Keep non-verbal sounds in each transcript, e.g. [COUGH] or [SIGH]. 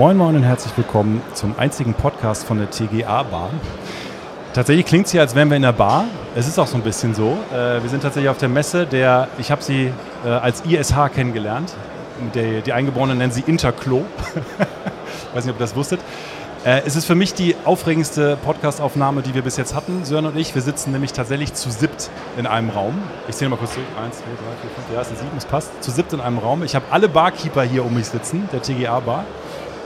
Moin Moin und herzlich willkommen zum einzigen Podcast von der TGA Bar. Tatsächlich klingt es hier, als wären wir in der Bar. Es ist auch so ein bisschen so. Äh, wir sind tatsächlich auf der Messe, der, ich habe sie äh, als ISH kennengelernt. Der, die Eingeborenen nennen sie Interklo. ich [LAUGHS] weiß nicht, ob ihr das wusstet. Äh, es ist für mich die aufregendste Podcastaufnahme, die wir bis jetzt hatten, Sören und ich. Wir sitzen nämlich tatsächlich zu siebt in einem Raum. Ich zähle mal kurz zurück. Eins, zwei, drei, vier, fünf. Ja, es sind sieben, es passt. Zu siebt in einem Raum. Ich habe alle Barkeeper hier um mich sitzen, der TGA-Bar.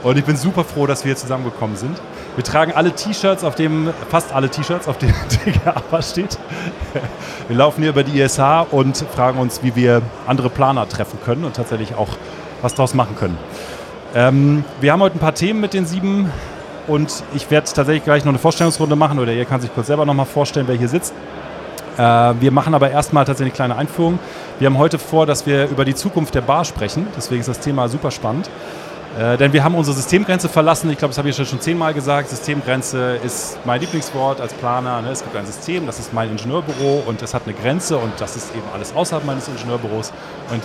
Und ich bin super froh, dass wir hier zusammengekommen sind. Wir tragen alle T-Shirts, auf dem, fast alle T-Shirts, auf denen [LAUGHS] TGA steht. Wir laufen hier über die ISH und fragen uns, wie wir andere Planer treffen können und tatsächlich auch was daraus machen können. Ähm, wir haben heute ein paar Themen mit den sieben und ich werde tatsächlich gleich noch eine Vorstellungsrunde machen oder ihr kann sich kurz selber noch mal vorstellen, wer hier sitzt. Äh, wir machen aber erstmal tatsächlich eine kleine Einführung. Wir haben heute vor, dass wir über die Zukunft der Bar sprechen. Deswegen ist das Thema super spannend. Äh, denn wir haben unsere Systemgrenze verlassen. Ich glaube, das habe ich schon zehnmal gesagt. Systemgrenze ist mein Lieblingswort als Planer. Ne? Es gibt ein System, das ist mein Ingenieurbüro und es hat eine Grenze und das ist eben alles außerhalb meines Ingenieurbüros. Und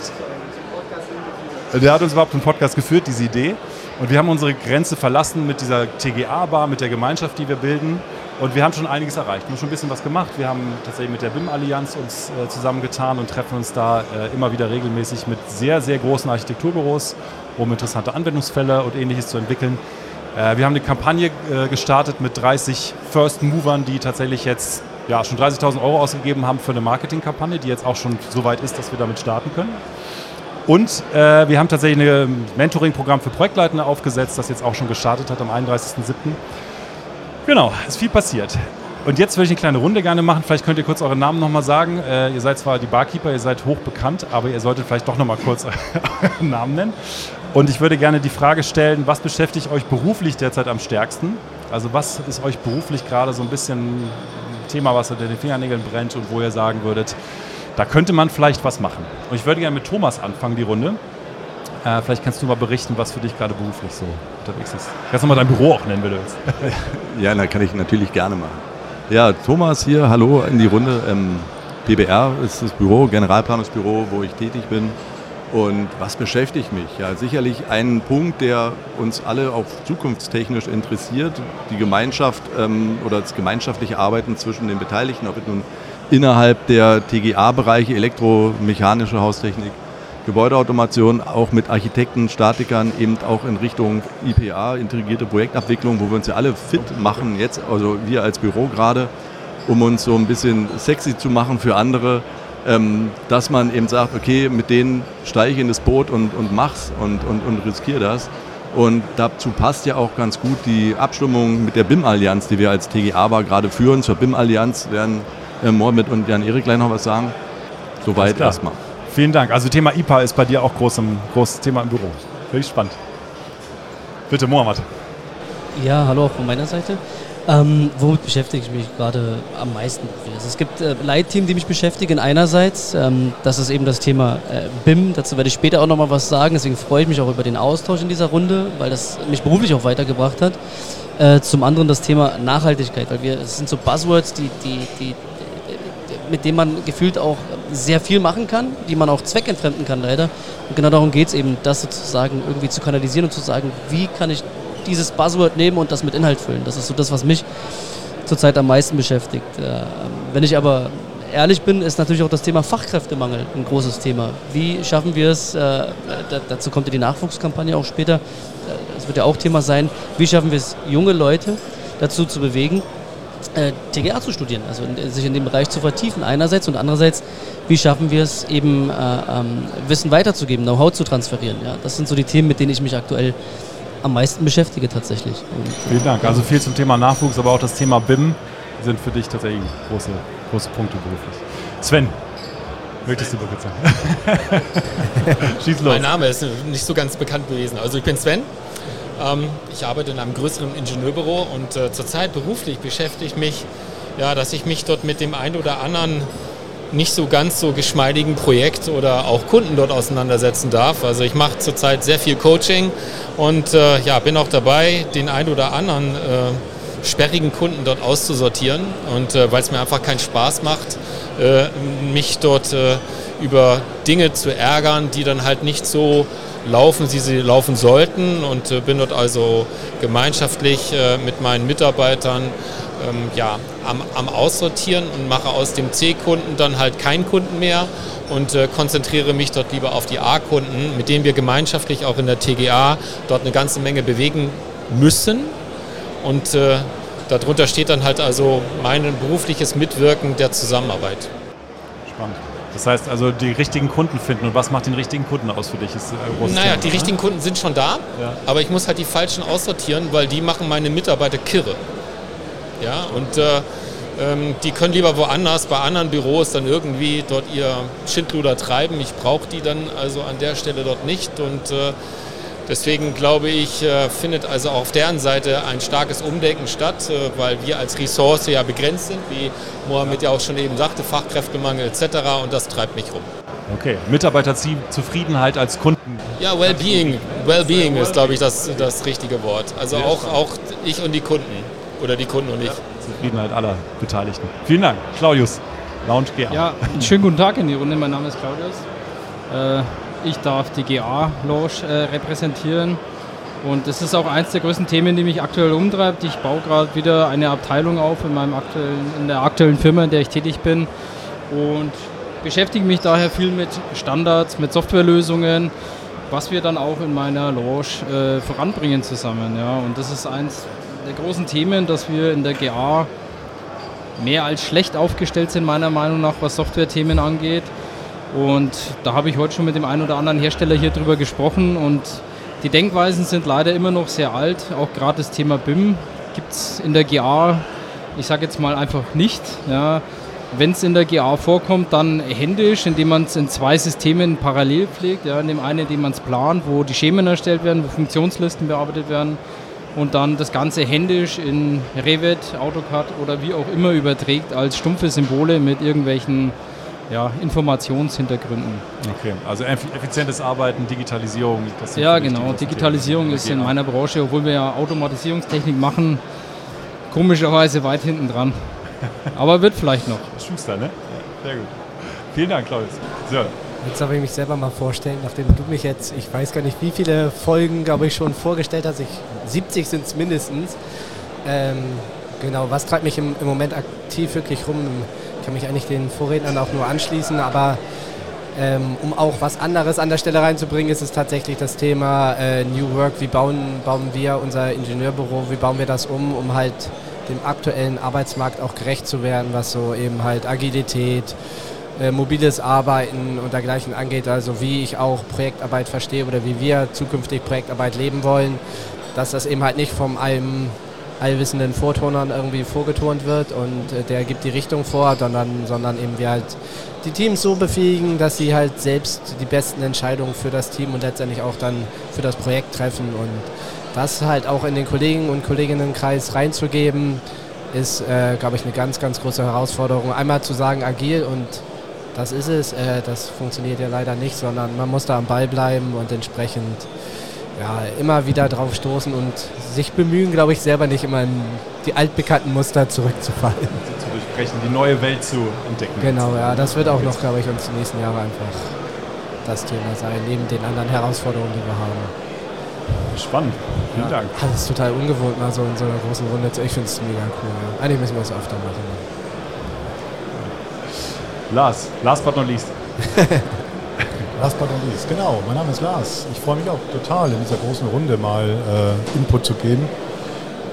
der hat uns überhaupt einen Podcast geführt, diese Idee. Und wir haben unsere Grenze verlassen mit dieser TGA-Bar, mit der Gemeinschaft, die wir bilden. Und wir haben schon einiges erreicht. Wir haben schon ein bisschen was gemacht. Wir haben tatsächlich mit der BIM-Allianz uns äh, zusammengetan und treffen uns da äh, immer wieder regelmäßig mit sehr, sehr großen Architekturbüros um interessante Anwendungsfälle und ähnliches zu entwickeln. Äh, wir haben eine Kampagne äh, gestartet mit 30 First Movern, die tatsächlich jetzt ja, schon 30.000 Euro ausgegeben haben für eine Marketingkampagne, die jetzt auch schon so weit ist, dass wir damit starten können. Und äh, wir haben tatsächlich ein Mentoring-Programm für Projektleitende aufgesetzt, das jetzt auch schon gestartet hat am 31.07. Genau, ist viel passiert. Und jetzt würde ich eine kleine Runde gerne machen. Vielleicht könnt ihr kurz eure Namen nochmal sagen. Äh, ihr seid zwar die Barkeeper, ihr seid hoch bekannt, aber ihr solltet vielleicht doch nochmal kurz [LAUGHS] euren Namen nennen. Und ich würde gerne die Frage stellen, was beschäftigt euch beruflich derzeit am stärksten? Also was ist euch beruflich gerade so ein bisschen ein Thema, was unter den Fingernägeln brennt und wo ihr sagen würdet, da könnte man vielleicht was machen. Und ich würde gerne mit Thomas anfangen, die Runde. Äh, vielleicht kannst du mal berichten, was für dich gerade beruflich so unterwegs ist. Kannst du mal dein Büro auch nennen, wenn du willst. ja, da kann ich natürlich gerne machen. Ja, Thomas hier, hallo in die Runde. Ähm, PBR ist das Büro, Generalplanungsbüro, wo ich tätig bin. Und was beschäftigt mich? Ja, sicherlich ein Punkt, der uns alle auch zukunftstechnisch interessiert, die Gemeinschaft ähm, oder das gemeinschaftliche Arbeiten zwischen den Beteiligten, ob es nun innerhalb der TGA-Bereiche, elektromechanische Haustechnik, Gebäudeautomation, auch mit Architekten, Statikern, eben auch in Richtung IPA, integrierte Projektabwicklung, wo wir uns ja alle fit machen, jetzt, also wir als Büro gerade, um uns so ein bisschen sexy zu machen für andere, ähm, dass man eben sagt, okay, mit denen steige ich in das Boot und, und mach's und, und, und riskiere das. Und dazu passt ja auch ganz gut die Abstimmung mit der BIM-Allianz, die wir als TGA war gerade führen. Zur BIM-Allianz werden äh, Morbid und Jan-Erik gleich noch was sagen. Soweit erstmal. Vielen Dank. Also Thema IPA ist bei dir auch groß im, großes Thema im Büro. Wirklich spannend. Bitte, Mohammed. Ja, hallo auch von meiner Seite. Ähm, womit beschäftige ich mich gerade am meisten? Also es gibt äh, Leitthemen, die mich beschäftigen. Einerseits, ähm, das ist eben das Thema äh, BIM. Dazu werde ich später auch nochmal was sagen. Deswegen freue ich mich auch über den Austausch in dieser Runde, weil das mich beruflich auch weitergebracht hat. Äh, zum anderen das Thema Nachhaltigkeit, weil wir, es sind so Buzzwords, die, die, die, mit denen man gefühlt auch sehr viel machen kann, die man auch zweckentfremden kann leider. Und genau darum geht es eben, das sozusagen irgendwie zu kanalisieren und zu sagen, wie kann ich dieses Buzzword nehmen und das mit Inhalt füllen. Das ist so das, was mich zurzeit am meisten beschäftigt. Äh, wenn ich aber ehrlich bin, ist natürlich auch das Thema Fachkräftemangel ein großes Thema. Wie schaffen wir es, äh, dazu kommt ja die Nachwuchskampagne auch später, äh, das wird ja auch Thema sein, wie schaffen wir es, junge Leute dazu zu bewegen, äh, TGA zu studieren, also in, sich in dem Bereich zu vertiefen einerseits und andererseits, wie schaffen wir es eben äh, ähm, Wissen weiterzugeben, Know-how zu transferieren. Ja? Das sind so die Themen, mit denen ich mich aktuell am meisten beschäftige tatsächlich. Und, äh, Vielen Dank. Also viel zum Thema Nachwuchs, aber auch das Thema BIM sind für dich tatsächlich große, große Punkte beruflich. Sven, möchtest du kurz sagen? [LAUGHS] Schieß los. Mein Name ist nicht so ganz bekannt gewesen. Also ich bin Sven, ich arbeite in einem größeren Ingenieurbüro und äh, zurzeit beruflich beschäftige ich mich, ja, dass ich mich dort mit dem einen oder anderen nicht so ganz so geschmeidigen Projekt oder auch Kunden dort auseinandersetzen darf. Also ich mache zurzeit sehr viel Coaching und äh, ja, bin auch dabei, den einen oder anderen äh, sperrigen Kunden dort auszusortieren. Und äh, weil es mir einfach keinen Spaß macht, äh, mich dort äh, über Dinge zu ärgern, die dann halt nicht so laufen, wie sie laufen sollten und äh, bin dort also gemeinschaftlich äh, mit meinen Mitarbeitern ähm, ja, am, am, Aussortieren und mache aus dem C-Kunden dann halt keinen Kunden mehr und äh, konzentriere mich dort lieber auf die A-Kunden, mit denen wir gemeinschaftlich auch in der TGA dort eine ganze Menge bewegen müssen. Und äh, darunter steht dann halt also mein berufliches Mitwirken der Zusammenarbeit. Spannend. Das heißt also die richtigen Kunden finden und was macht den richtigen Kunden aus für dich? Ist großes naja, Thema, die ne? richtigen Kunden sind schon da, ja. aber ich muss halt die falschen aussortieren, weil die machen meine Mitarbeiter kirre. Ja, und äh, ähm, die können lieber woanders bei anderen Büros dann irgendwie dort ihr Schindluder treiben. Ich brauche die dann also an der Stelle dort nicht und äh, Deswegen glaube ich, äh, findet also auf deren Seite ein starkes Umdenken statt, äh, weil wir als Ressource ja begrenzt sind, wie Mohammed ja auch schon eben sagte, Fachkräftemangel etc. und das treibt mich rum. Okay, Mitarbeiterzufriedenheit als Kunden. Ja, Wellbeing, Wellbeing ist, glaube ich, das, das richtige Wort. Also auch, auch ich und die Kunden oder die Kunden und ich. Zufriedenheit aller Beteiligten. Vielen Dank, Claudius. Lounge GA. Ja, schönen guten Tag in die Runde. Mein Name ist Claudius. Äh, ich darf die GA-Lounge äh, repräsentieren. Und das ist auch eines der größten Themen, die mich aktuell umtreibt. Ich baue gerade wieder eine Abteilung auf in, meinem aktuellen, in der aktuellen Firma, in der ich tätig bin. Und beschäftige mich daher viel mit Standards, mit Softwarelösungen, was wir dann auch in meiner Lounge äh, voranbringen zusammen. Ja. Und das ist eines der großen Themen, dass wir in der GA mehr als schlecht aufgestellt sind, meiner Meinung nach, was Softwarethemen angeht. Und da habe ich heute schon mit dem einen oder anderen Hersteller hier drüber gesprochen und die Denkweisen sind leider immer noch sehr alt. Auch gerade das Thema BIM gibt es in der GA, ich sage jetzt mal einfach nicht. Ja. Wenn es in der GA vorkommt, dann händisch, indem man es in zwei Systemen parallel pflegt. Ja. In dem einen, indem man es plant, wo die Schemen erstellt werden, wo Funktionslisten bearbeitet werden und dann das Ganze händisch in Revit, AutoCAD oder wie auch immer überträgt als stumpfe Symbole mit irgendwelchen ja, Informationshintergründen. Okay, also effizientes Arbeiten, Digitalisierung. ja, genau. Digitalisierung ist in meiner Branche, obwohl wir ja Automatisierungstechnik machen, komischerweise weit hinten dran. [LAUGHS] Aber wird vielleicht noch. Schuster, ne? sehr gut. Vielen Dank, Klaus. So. Jetzt darf ich mich selber mal vorstellen, nachdem du mich jetzt, ich weiß gar nicht, wie viele Folgen, glaube ich, schon vorgestellt hast. Ich, 70 sind es mindestens. Ähm, genau, was treibt mich im, im Moment aktiv wirklich rum? Kann mich eigentlich den Vorrednern auch nur anschließen, aber ähm, um auch was anderes an der Stelle reinzubringen, ist es tatsächlich das Thema äh, New Work. Wie bauen, bauen wir unser Ingenieurbüro, wie bauen wir das um, um halt dem aktuellen Arbeitsmarkt auch gerecht zu werden, was so eben halt Agilität, äh, mobiles Arbeiten und dergleichen angeht, also wie ich auch Projektarbeit verstehe oder wie wir zukünftig Projektarbeit leben wollen, dass das eben halt nicht vom einem allwissenden Vorturnern irgendwie vorgeturnt wird und äh, der gibt die Richtung vor, sondern, sondern eben wir halt die Teams so befähigen, dass sie halt selbst die besten Entscheidungen für das Team und letztendlich auch dann für das Projekt treffen und das halt auch in den Kollegen und Kolleginnenkreis reinzugeben, ist, äh, glaube ich, eine ganz, ganz große Herausforderung. Einmal zu sagen, agil und das ist es, äh, das funktioniert ja leider nicht, sondern man muss da am Ball bleiben und entsprechend ja, immer wieder drauf stoßen und sich bemühen, glaube ich, selber nicht immer in die altbekannten Muster zurückzufallen. Zu durchbrechen, die neue Welt zu entdecken. Genau, ja, das wird auch noch, glaube ich, uns die nächsten Jahre einfach das Thema sein, neben den anderen Herausforderungen, die wir haben. Spannend. Vielen ja, Dank. Das ist total ungewohnt, mal so in so einer großen Runde zu. Ich finde es mega cool. Ja. Eigentlich müssen wir es öfter machen. Lars, last but not least. [LAUGHS] Last but not least, genau. Mein Name ist Lars. Ich freue mich auch total, in dieser großen Runde mal äh, Input zu geben.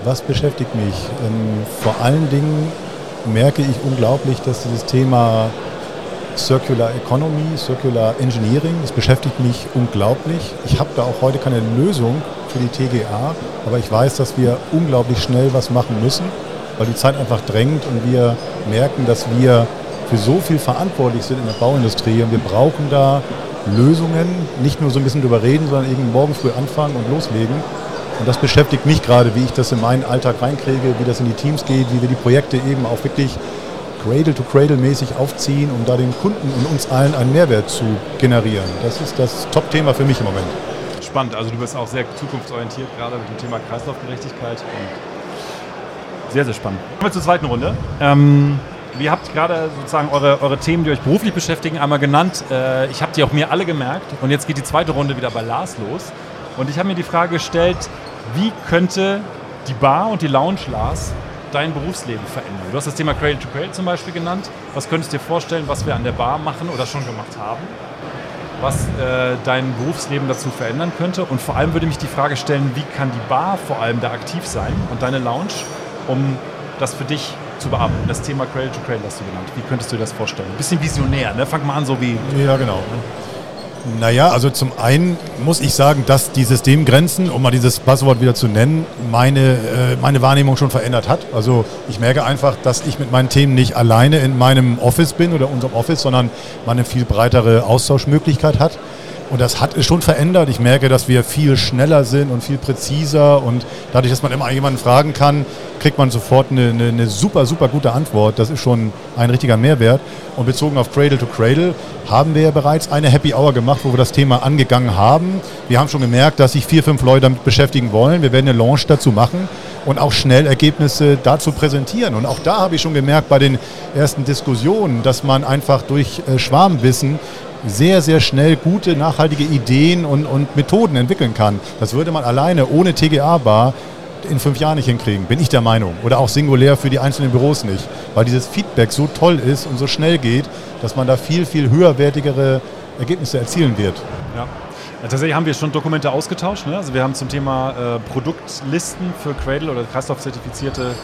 Was beschäftigt mich? Ähm, vor allen Dingen merke ich unglaublich, dass dieses Thema Circular Economy, Circular Engineering, das beschäftigt mich unglaublich. Ich habe da auch heute keine Lösung für die TGA, aber ich weiß, dass wir unglaublich schnell was machen müssen, weil die Zeit einfach drängt und wir merken, dass wir für so viel verantwortlich sind in der Bauindustrie und wir brauchen da Lösungen, nicht nur so ein bisschen drüber reden, sondern irgendwie morgen früh anfangen und loslegen. Und das beschäftigt mich gerade, wie ich das in meinen Alltag reinkriege, wie das in die Teams geht, wie wir die Projekte eben auch wirklich Cradle-to-Cradle-mäßig aufziehen, um da den Kunden und uns allen einen Mehrwert zu generieren. Das ist das Top-Thema für mich im Moment. Spannend, also du bist auch sehr zukunftsorientiert, gerade mit dem Thema Kreislaufgerechtigkeit. sehr, sehr spannend. Kommen wir zur zweiten Runde. Ähm, ihr habt gerade sozusagen eure, eure Themen, die euch beruflich beschäftigen, einmal genannt. Äh, ich habe die auch mir alle gemerkt. Und jetzt geht die zweite Runde wieder bei Lars los. Und ich habe mir die Frage gestellt, wie könnte die Bar und die Lounge, Lars, dein Berufsleben verändern? Du hast das Thema Cradle to Cradle zum Beispiel genannt. Was könntest du dir vorstellen, was wir an der Bar machen oder schon gemacht haben? Was äh, dein Berufsleben dazu verändern könnte? Und vor allem würde mich die Frage stellen, wie kann die Bar vor allem da aktiv sein und deine Lounge, um das für dich zu bearbeiten? Das Thema Cradle to Cradle hast du genannt. Wie könntest du dir das vorstellen? Ein bisschen visionär, ne? Fang mal an, so wie. Ja, genau. Naja, also zum einen muss ich sagen, dass die Systemgrenzen, um mal dieses Buzzword wieder zu nennen, meine, äh, meine Wahrnehmung schon verändert hat. Also ich merke einfach, dass ich mit meinen Themen nicht alleine in meinem Office bin oder unserem Office, sondern man eine viel breitere Austauschmöglichkeit hat. Und das hat es schon verändert. Ich merke, dass wir viel schneller sind und viel präziser. Und dadurch, dass man immer jemanden fragen kann, kriegt man sofort eine, eine, eine, super, super gute Antwort. Das ist schon ein richtiger Mehrwert. Und bezogen auf Cradle to Cradle haben wir ja bereits eine Happy Hour gemacht, wo wir das Thema angegangen haben. Wir haben schon gemerkt, dass sich vier, fünf Leute damit beschäftigen wollen. Wir werden eine Launch dazu machen und auch schnell Ergebnisse dazu präsentieren. Und auch da habe ich schon gemerkt bei den ersten Diskussionen, dass man einfach durch äh, Schwarmwissen sehr, sehr schnell gute, nachhaltige Ideen und, und Methoden entwickeln kann. Das würde man alleine ohne TGA-Bar in fünf Jahren nicht hinkriegen, bin ich der Meinung. Oder auch singulär für die einzelnen Büros nicht. Weil dieses Feedback so toll ist und so schnell geht, dass man da viel, viel höherwertigere Ergebnisse erzielen wird. Ja. Tatsächlich haben wir schon Dokumente ausgetauscht. Ne? Also wir haben zum Thema äh, Produktlisten für Cradle oder kreislaufzertifizierte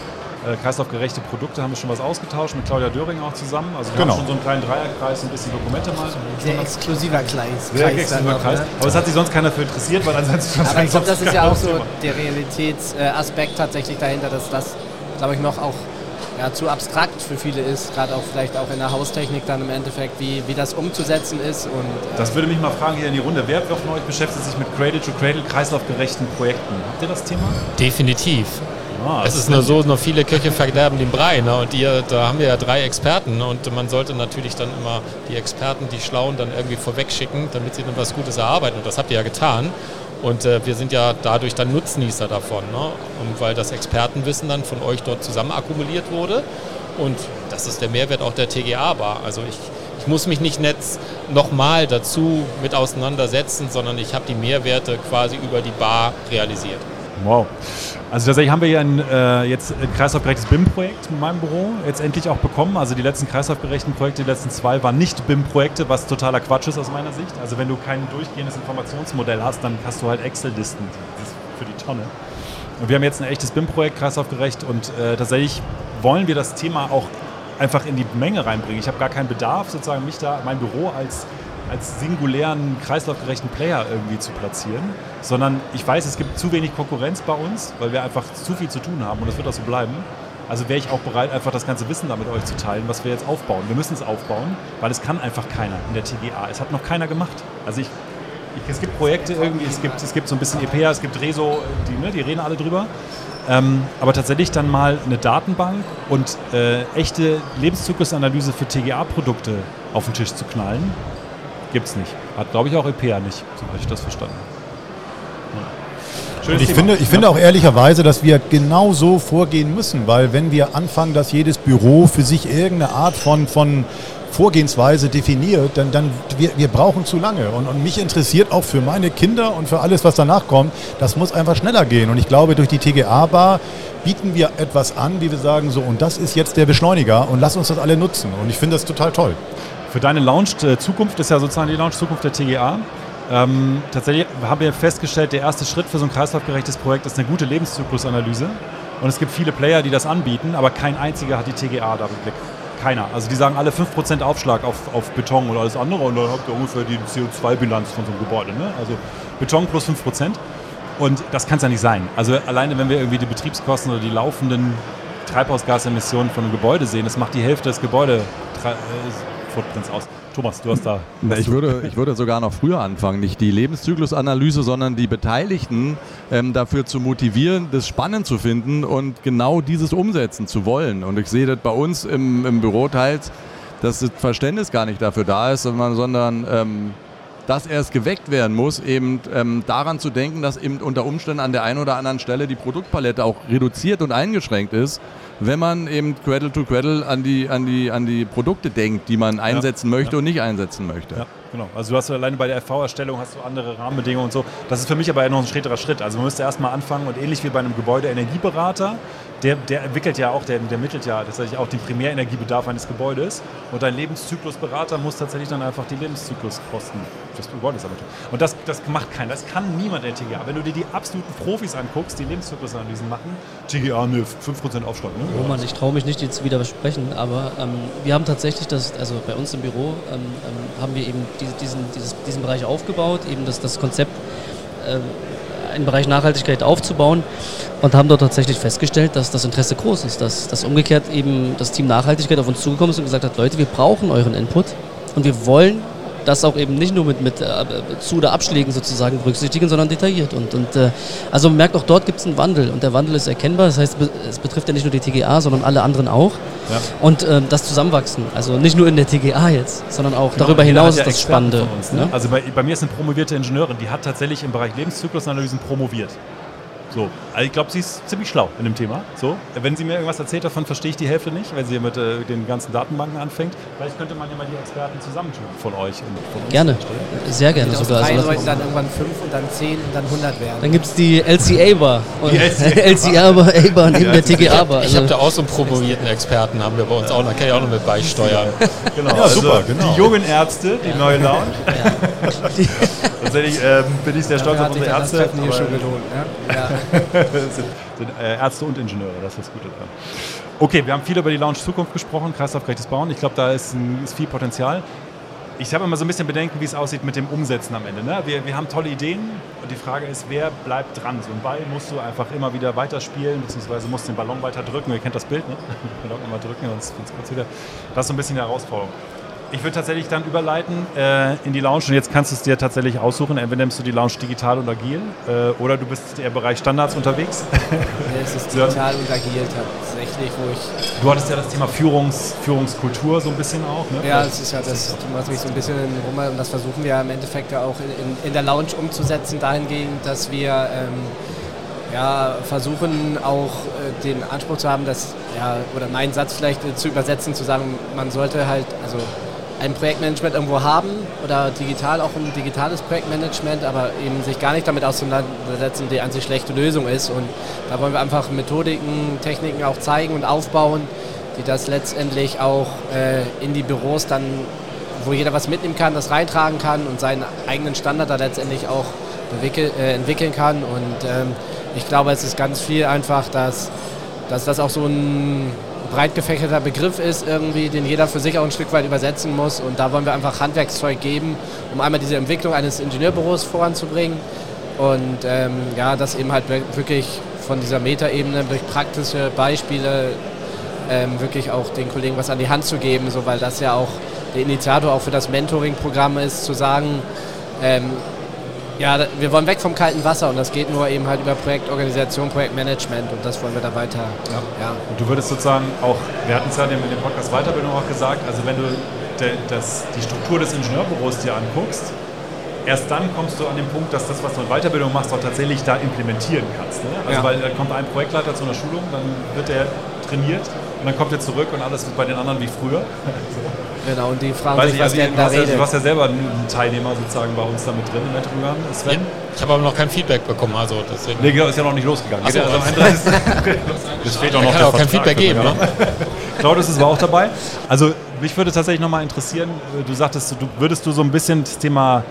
äh, kreislaufgerechte Produkte haben wir schon was ausgetauscht mit Claudia Döring auch zusammen. Also wir genau. haben schon so einen kleinen Dreierkreis, ein bisschen Dokumente mal. Sehr exklusiver Kreis. Sehr exklusiver Kreis. Ne? Aber es hat sich sonst keiner für interessiert, weil ansonsten schon Aber ich glaube, das ist ja auch so der Realitätsaspekt tatsächlich dahinter, dass das, glaube ich, noch auch ja, zu abstrakt für viele ist, gerade auch vielleicht auch in der Haustechnik dann im Endeffekt, wie, wie das umzusetzen ist. Und, äh das würde mich mal fragen hier in die Runde. Wer von euch beschäftigt sich mit Cradle-to-Cradle kreislaufgerechten Projekten? Habt ihr das Thema? Definitiv. Ah, es ist nur so, nur viele Köche verderben den Brei. Ne? Und ihr, da haben wir ja drei Experten. Und man sollte natürlich dann immer die Experten, die Schlauen, dann irgendwie vorwegschicken, damit sie dann was Gutes erarbeiten. Und das habt ihr ja getan. Und äh, wir sind ja dadurch dann Nutznießer davon. Ne? Und weil das Expertenwissen dann von euch dort zusammen akkumuliert wurde. Und das ist der Mehrwert auch der TGA-Bar. Also ich, ich muss mich nicht netz nochmal dazu mit auseinandersetzen, sondern ich habe die Mehrwerte quasi über die Bar realisiert. Wow. Also tatsächlich haben wir ja ein, äh, jetzt ein kreislaufgerechtes BIM-Projekt mit meinem Büro jetzt endlich auch bekommen. Also die letzten kreislaufgerechten Projekte, die letzten zwei waren nicht BIM-Projekte, was totaler Quatsch ist aus meiner Sicht. Also wenn du kein durchgehendes Informationsmodell hast, dann hast du halt Excel-Listen für die Tonne. Und wir haben jetzt ein echtes BIM-Projekt kreislaufgerecht und äh, tatsächlich wollen wir das Thema auch einfach in die Menge reinbringen. Ich habe gar keinen Bedarf, sozusagen mich da, mein Büro als als singulären, kreislaufgerechten Player irgendwie zu platzieren, sondern ich weiß, es gibt zu wenig Konkurrenz bei uns, weil wir einfach zu viel zu tun haben und das wird auch so bleiben. Also wäre ich auch bereit, einfach das ganze Wissen da mit euch zu teilen, was wir jetzt aufbauen. Wir müssen es aufbauen, weil es kann einfach keiner in der TGA. Es hat noch keiner gemacht. Also ich, ich es gibt Projekte irgendwie, es gibt, es gibt so ein bisschen EPA, es gibt Reso, die, ne, die reden alle drüber. Ähm, aber tatsächlich dann mal eine Datenbank und äh, echte Lebenszyklusanalyse für TGA-Produkte auf den Tisch zu knallen, Gibt es nicht. Hat, glaube ich, auch EPA nicht, so habe ich das verstanden. Ja. ich finde, ich finde auch ehrlicherweise, dass wir genau so vorgehen müssen, weil wenn wir anfangen, dass jedes Büro für sich irgendeine Art von, von Vorgehensweise definiert, dann, dann wir, wir brauchen zu lange. Und, und mich interessiert auch für meine Kinder und für alles, was danach kommt, das muss einfach schneller gehen. Und ich glaube, durch die TGA-Bar bieten wir etwas an, wie wir sagen, so, und das ist jetzt der Beschleuniger und lass uns das alle nutzen. Und ich finde das total toll. Für deine Launch-Zukunft ist ja sozusagen die Launch-Zukunft der TGA. Ähm, tatsächlich haben wir festgestellt, der erste Schritt für so ein kreislaufgerechtes Projekt ist eine gute Lebenszyklusanalyse. Und es gibt viele Player, die das anbieten, aber kein einziger hat die TGA da im Blick. Keiner. Also die sagen alle 5% Aufschlag auf, auf Beton oder alles andere und dann habt ihr ungefähr die CO2-Bilanz von so einem Gebäude. Ne? Also Beton plus 5%. Und das kann es ja nicht sein. Also alleine, wenn wir irgendwie die Betriebskosten oder die laufenden Treibhausgasemissionen von einem Gebäude sehen, das macht die Hälfte des Gebäudes Footprints aus. Thomas, du hast da. Na, ich, würde, ich würde sogar noch früher anfangen. Nicht die Lebenszyklusanalyse, sondern die Beteiligten ähm, dafür zu motivieren, das spannend zu finden und genau dieses umsetzen zu wollen. Und ich sehe das bei uns im, im Büro teils, dass das Verständnis gar nicht dafür da ist, sondern, ähm, dass erst geweckt werden muss, eben ähm, daran zu denken, dass eben unter Umständen an der einen oder anderen Stelle die Produktpalette auch reduziert und eingeschränkt ist, wenn man eben Cradle to Cradle an die, an die, an die Produkte denkt, die man einsetzen ja. möchte ja. und nicht einsetzen möchte. Ja, genau. Also du hast alleine bei der FV-Erstellung hast du andere Rahmenbedingungen und so. Das ist für mich aber noch ein späterer Schritt. Also man müsste erstmal anfangen und ähnlich wie bei einem Gebäudeenergieberater der, der entwickelt ja auch, der, der mittelt ja tatsächlich auch den Primärenergiebedarf eines Gebäudes. Und ein Lebenszyklusberater muss tatsächlich dann einfach die Lebenszykluskosten des Gebäudes ermitteln. Und das, das macht keiner, das kann niemand in TGA. Wenn du dir die absoluten Profis anguckst, die Lebenszyklusanalysen machen, TGA, ne, 5% Aufschlag. Ne? Roman, ich traue mich nicht, dir zu widersprechen, aber ähm, wir haben tatsächlich das, also bei uns im Büro ähm, ähm, haben wir eben diese, diesen, dieses, diesen Bereich aufgebaut, eben das, das Konzept ähm, im Bereich Nachhaltigkeit aufzubauen und haben dort tatsächlich festgestellt, dass das Interesse groß ist, dass, dass umgekehrt eben das Team Nachhaltigkeit auf uns zugekommen ist und gesagt hat, Leute, wir brauchen euren Input und wir wollen das auch eben nicht nur mit, mit äh, Zu- oder Abschlägen sozusagen berücksichtigen, sondern detailliert. Und, und äh, also man merkt auch dort gibt es einen Wandel und der Wandel ist erkennbar. Das heißt, es betrifft ja nicht nur die TGA, sondern alle anderen auch. Ja. Und äh, das Zusammenwachsen, also nicht nur in der TGA jetzt, sondern auch genau, darüber hinaus ist das Spannende. Uns, ne? Also bei, bei, mir ist eine promovierte Ingenieurin, die hat tatsächlich im Bereich Lebenszyklusanalysen promoviert. So, also ich glaube, sie ist ziemlich schlau in dem Thema. So, wenn sie mir irgendwas erzählt davon, verstehe ich die Hälfte nicht, wenn sie mit äh, den ganzen Datenbanken anfängt. Vielleicht könnte man ja mal die Experten zusammentun von euch. Von gerne, sehr gerne sogar. Drei also Leuten dann irgendwann fünf und dann zehn und dann 100 werden. Dann gibt es die LCA-Bar. Die LCA-Bar [LAUGHS] neben der TGA-Bar. Also. Ich habe da auch so einen promovierten Experten, haben wir bei uns auch, da kann ich auch noch mit beisteuern. [LAUGHS] genau, ja, also super, genau. Die jungen Ärzte, die ja. neue Lounge. [LAUGHS] Ja. Tatsächlich ähm, bin ich sehr stolz auf unsere Ärzte. Das hier schon gelohnt. Ja? Sind, [LAUGHS] sind äh, Ärzte und Ingenieure, das ist das Gute dran. Okay, wir haben viel über die Lounge Zukunft gesprochen, kreislaufgerechtes Bauen. Ich glaube, da ist, ein, ist viel Potenzial. Ich habe immer so ein bisschen Bedenken, wie es aussieht mit dem Umsetzen am Ende. Ne? Wir, wir haben tolle Ideen und die Frage ist, wer bleibt dran? So einen Ball musst du einfach immer wieder weiterspielen, beziehungsweise musst den Ballon weiter drücken. Ihr kennt das Bild, ne? [LAUGHS] Ballon immer drücken, sonst es wieder. Das ist so ein bisschen die Herausforderung. Ich würde tatsächlich dann überleiten äh, in die Lounge und jetzt kannst du es dir tatsächlich aussuchen. Entweder nimmst du die Lounge digital und agil äh, oder du bist im Bereich Standards unterwegs. Ja, es ist [LAUGHS] digital und agil tatsächlich, wo ich. Du hattest ja das Thema Führungs, Führungskultur so ein bisschen auch, ne? Ja, das ist ja das, was mich so ein bisschen rum und das versuchen wir im Endeffekt ja auch in, in der Lounge umzusetzen, dahingehend, dass wir ähm, ja, versuchen auch äh, den Anspruch zu haben, dass, ja, oder meinen Satz vielleicht äh, zu übersetzen, zu sagen, man sollte halt, also ein Projektmanagement irgendwo haben oder digital auch ein digitales Projektmanagement, aber eben sich gar nicht damit auseinandersetzen, die an sich schlechte Lösung ist. Und da wollen wir einfach Methodiken, Techniken auch zeigen und aufbauen, die das letztendlich auch äh, in die Büros dann, wo jeder was mitnehmen kann, das reintragen kann und seinen eigenen Standard da letztendlich auch äh, entwickeln kann. Und ähm, ich glaube, es ist ganz viel einfach, dass, dass das auch so ein breit gefächerter Begriff ist, irgendwie, den jeder für sich auch ein Stück weit übersetzen muss. Und da wollen wir einfach Handwerkszeug geben, um einmal diese Entwicklung eines Ingenieurbüros voranzubringen. Und ähm, ja, das eben halt wirklich von dieser Metaebene durch praktische Beispiele ähm, wirklich auch den Kollegen was an die Hand zu geben, so, weil das ja auch der Initiator auch für das Mentoring-Programm ist, zu sagen, ähm, ja, wir wollen weg vom kalten Wasser und das geht nur eben halt über Projektorganisation, Projektmanagement und das wollen wir da weiter. Ja. ja. Und du würdest sozusagen auch, wir hatten es ja in dem Podcast Weiterbildung auch gesagt, also wenn du de, das, die Struktur des Ingenieurbüros dir anguckst, erst dann kommst du an den Punkt, dass das, was du in Weiterbildung machst, auch tatsächlich da implementieren kannst. Ne? Also ja. weil da kommt ein Projektleiter zu einer Schulung, dann wird er trainiert und dann kommt er zurück und alles ist bei den anderen wie früher. [LAUGHS] so. Genau, und die fragen Weiß sich, was also, der da redet. Du warst ja selber ein Teilnehmer sozusagen bei uns da mit drin im Mentoring Sven? Ja, ich habe aber noch kein Feedback bekommen, also deswegen. Nee, genau, ist ja noch nicht losgegangen. Achso, also am 31. es fehlt auch noch kann auch kein Feedback geben, ne? [LAUGHS] Claudius ist aber auch dabei. Also mich würde tatsächlich nochmal interessieren, du sagtest, du würdest du so ein bisschen das Thema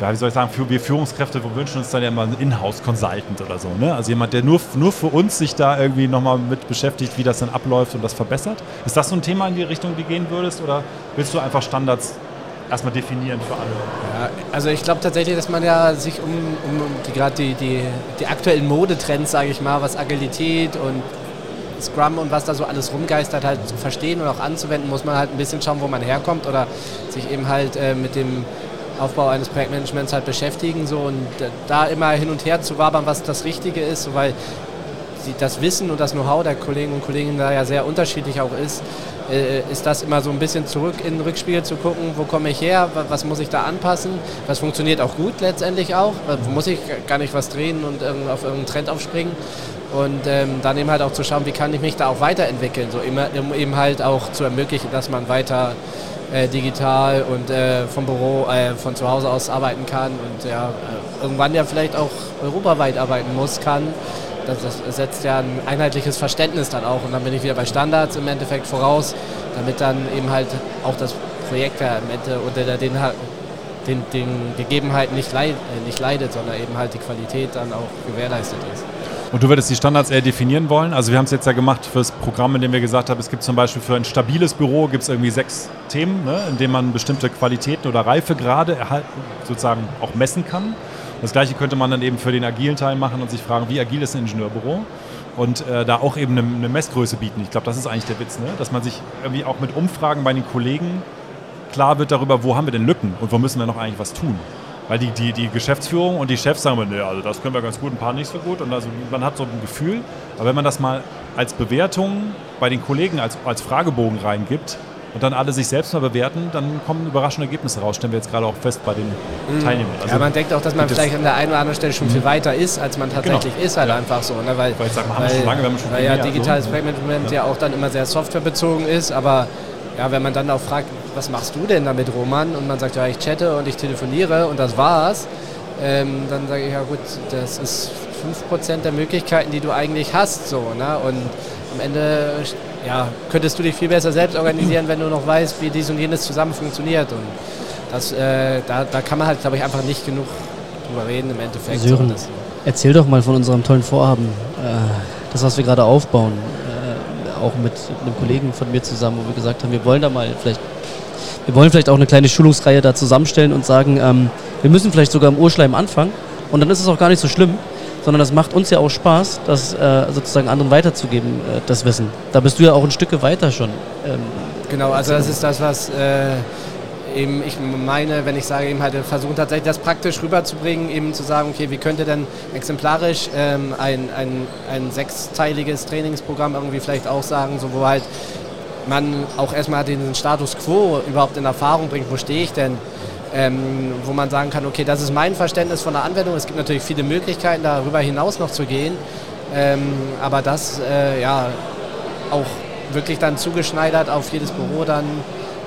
ja, wie soll ich sagen, für wir Führungskräfte wir wünschen uns dann ja immer einen Inhouse-Consultant oder so. Ne? Also jemand, der nur, nur für uns sich da irgendwie nochmal mit beschäftigt, wie das dann abläuft und das verbessert. Ist das so ein Thema in die Richtung, die gehen würdest? Oder willst du einfach Standards erstmal definieren für alle? Ja, also ich glaube tatsächlich, dass man ja sich um, um die, gerade die, die, die aktuellen Modetrends, sage ich mal, was Agilität und Scrum und was da so alles rumgeistert, halt zu verstehen und auch anzuwenden, muss man halt ein bisschen schauen, wo man herkommt oder sich eben halt äh, mit dem Aufbau eines Projektmanagements halt beschäftigen so. Und da immer hin und her zu wabern, was das Richtige ist, so, weil das Wissen und das Know-how der Kollegen und Kolleginnen da ja sehr unterschiedlich auch ist, äh, ist das immer so ein bisschen zurück in den Rückspiegel zu gucken, wo komme ich her, was muss ich da anpassen, was funktioniert auch gut letztendlich auch, wo muss ich gar nicht was drehen und auf irgendeinen Trend aufspringen. Und ähm, dann eben halt auch zu schauen, wie kann ich mich da auch weiterentwickeln, so immer, um eben halt auch zu ermöglichen, dass man weiter äh, digital und äh, vom Büro, äh, von zu Hause aus arbeiten kann und ja, äh, irgendwann ja vielleicht auch europaweit arbeiten muss, kann. Das, das, setzt ja ein einheitliches Verständnis dann auch und dann bin ich wieder bei Standards im Endeffekt voraus, damit dann eben halt auch das Projekt ja im Ende unter den, den, den Gegebenheiten nicht, leid, äh, nicht leidet, sondern eben halt die Qualität dann auch gewährleistet ist. Und du würdest die Standards eher definieren wollen? Also wir haben es jetzt ja gemacht für das Programm, in dem wir gesagt haben, es gibt zum Beispiel für ein stabiles Büro gibt es irgendwie sechs Themen, ne, in denen man bestimmte Qualitäten oder Reifegrade sozusagen auch messen kann. Das gleiche könnte man dann eben für den agilen Teil machen und sich fragen, wie agil ist ein Ingenieurbüro? Und äh, da auch eben eine, eine, Messgröße bieten. Ich glaube, das ist eigentlich der Witz, ne? dass man sich irgendwie auch mit Umfragen bei den Kollegen klar wird darüber, wo haben wir denn Lücken und wo müssen wir noch eigentlich was tun. Weil die, die, die Geschäftsführung und die Chefs sagen, nee, also das können wir ganz gut, ein paar nicht so gut. Und also man hat so ein Gefühl. Aber wenn man das mal als Bewertung bei den Kollegen als, als Fragebogen reingibt und dann alle sich selbst mal bewerten, dann kommen überraschende Ergebnisse raus. Stellen wir jetzt gerade auch fest bei den mhm. Teilnehmern. Also ja, man denkt auch, dass man vielleicht an der einen oder anderen Stelle schon viel mhm. weiter ist, als man tatsächlich genau. ist, halt ja. einfach so. Ne? Weil, weil, sagen, weil, schon lange, schon weil ja digitales so. Projektmanagement ja. ja auch dann immer sehr softwarebezogen ist, aber ja, wenn man dann auch fragt, was machst du denn damit, Roman? Und man sagt, ja, ich chatte und ich telefoniere und das war's. Ähm, dann sage ich, ja gut, das ist 5% der Möglichkeiten, die du eigentlich hast. So, ne? Und am Ende ja, könntest du dich viel besser selbst organisieren, wenn du noch weißt, wie dies und jenes zusammen funktioniert. Und das, äh, da, da kann man halt, glaube ich, einfach nicht genug drüber reden im Endeffekt. Sören, so, erzähl doch mal von unserem tollen Vorhaben, äh, das, was wir gerade aufbauen auch mit einem Kollegen von mir zusammen, wo wir gesagt haben, wir wollen da mal vielleicht, wir wollen vielleicht auch eine kleine Schulungsreihe da zusammenstellen und sagen, ähm, wir müssen vielleicht sogar im Urschleim anfangen und dann ist es auch gar nicht so schlimm, sondern das macht uns ja auch Spaß, das äh, sozusagen anderen weiterzugeben, äh, das Wissen. Da bist du ja auch ein Stück weiter schon. Ähm, genau, also das ist das, was äh, eben ich meine, wenn ich sage, eben halt versuchen tatsächlich das praktisch rüberzubringen, eben zu sagen, okay, wie könnte denn exemplarisch ähm, ein, ein, ein sechsteiliges Trainingsprogramm irgendwie vielleicht auch sagen, so wo halt man auch erstmal den Status quo überhaupt in Erfahrung bringt, wo stehe ich denn, ähm, wo man sagen kann, okay, das ist mein Verständnis von der Anwendung. Es gibt natürlich viele Möglichkeiten, darüber hinaus noch zu gehen, ähm, aber das äh, ja auch wirklich dann zugeschneidert auf jedes Büro dann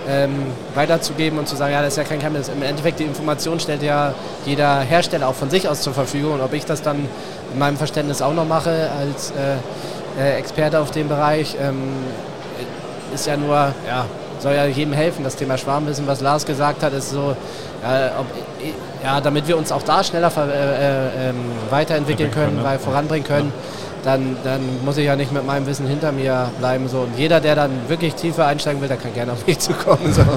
ähm, weiterzugeben und zu sagen, ja, das ist ja kein Geheimnis. Im Endeffekt, die Information stellt ja jeder Hersteller auch von sich aus zur Verfügung. Und ob ich das dann in meinem Verständnis auch noch mache als äh, äh, Experte auf dem Bereich, ähm, ist ja nur, ja, soll ja jedem helfen. Das Thema Schwarmwissen, was Lars gesagt hat, ist so, ja, ob, ja damit wir uns auch da schneller äh, äh, ähm, weiterentwickeln können, können ne? voranbringen können. Ja dann, dann muss ich ja nicht mit meinem Wissen hinter mir bleiben. So. Und jeder, der dann wirklich tiefer einsteigen will, der kann gerne auf mich zukommen. So. [LAUGHS]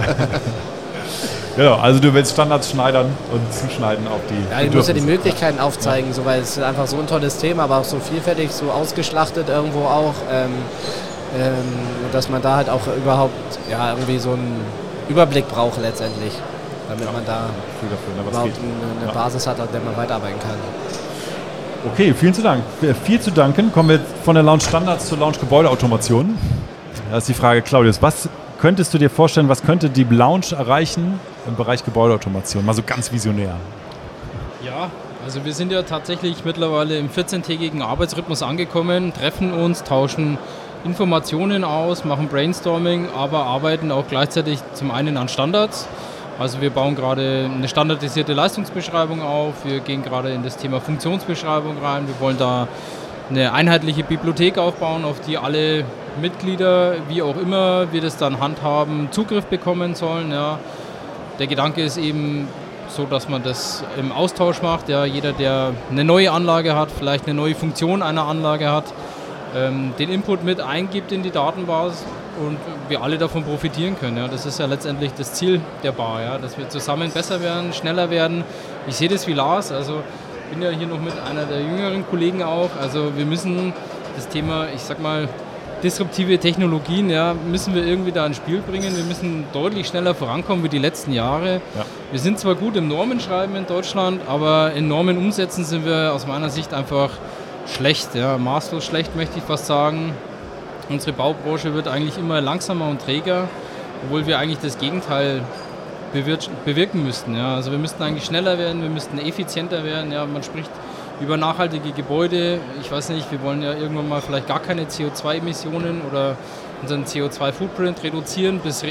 Genau, also du willst Standards schneidern und zuschneiden auf die. Ja, ich muss ja die Möglichkeiten aufzeigen, ja. so, weil es ist einfach so ein tolles Thema, aber auch so vielfältig, so ausgeschlachtet irgendwo auch, ähm, ähm, dass man da halt auch überhaupt ja, irgendwie so einen Überblick braucht letztendlich, damit ja, man da dafür, ne, überhaupt eine, eine Basis hat, an der man weiterarbeiten kann. Okay, vielen zu Dank. Äh, viel zu danken. Kommen wir von der Lounge Standards zur Lounge Gebäudeautomation. Da ist die Frage, Claudius, was könntest du dir vorstellen, was könnte die Lounge erreichen im Bereich Gebäudeautomation? Mal so ganz visionär. Ja, also wir sind ja tatsächlich mittlerweile im 14-tägigen Arbeitsrhythmus angekommen, treffen uns, tauschen Informationen aus, machen Brainstorming, aber arbeiten auch gleichzeitig zum einen an Standards also wir bauen gerade eine standardisierte Leistungsbeschreibung auf, wir gehen gerade in das Thema Funktionsbeschreibung rein, wir wollen da eine einheitliche Bibliothek aufbauen, auf die alle Mitglieder, wie auch immer wir das dann handhaben, Zugriff bekommen sollen. Ja. Der Gedanke ist eben so, dass man das im Austausch macht. Ja. Jeder, der eine neue Anlage hat, vielleicht eine neue Funktion einer Anlage hat, ähm, den Input mit eingibt in die Datenbasis und wir alle davon profitieren können. Ja. Das ist ja letztendlich das Ziel der Bar, ja, dass wir zusammen besser werden, schneller werden. Ich sehe das wie Lars, also ich bin ja hier noch mit einer der jüngeren Kollegen auch. Also wir müssen das Thema, ich sag mal, disruptive Technologien, ja, müssen wir irgendwie da ins Spiel bringen. Wir müssen deutlich schneller vorankommen wie die letzten Jahre. Ja. Wir sind zwar gut im Normenschreiben in Deutschland, aber in Normen umsetzen sind wir aus meiner Sicht einfach schlecht, ja, maßlos schlecht möchte ich fast sagen. Unsere Baubranche wird eigentlich immer langsamer und träger, obwohl wir eigentlich das Gegenteil bewirken müssten. Ja. Also wir müssten eigentlich schneller werden, wir müssten effizienter werden. Ja. Man spricht über nachhaltige Gebäude. Ich weiß nicht, wir wollen ja irgendwann mal vielleicht gar keine CO2-Emissionen oder unseren CO2-Footprint reduzieren, bis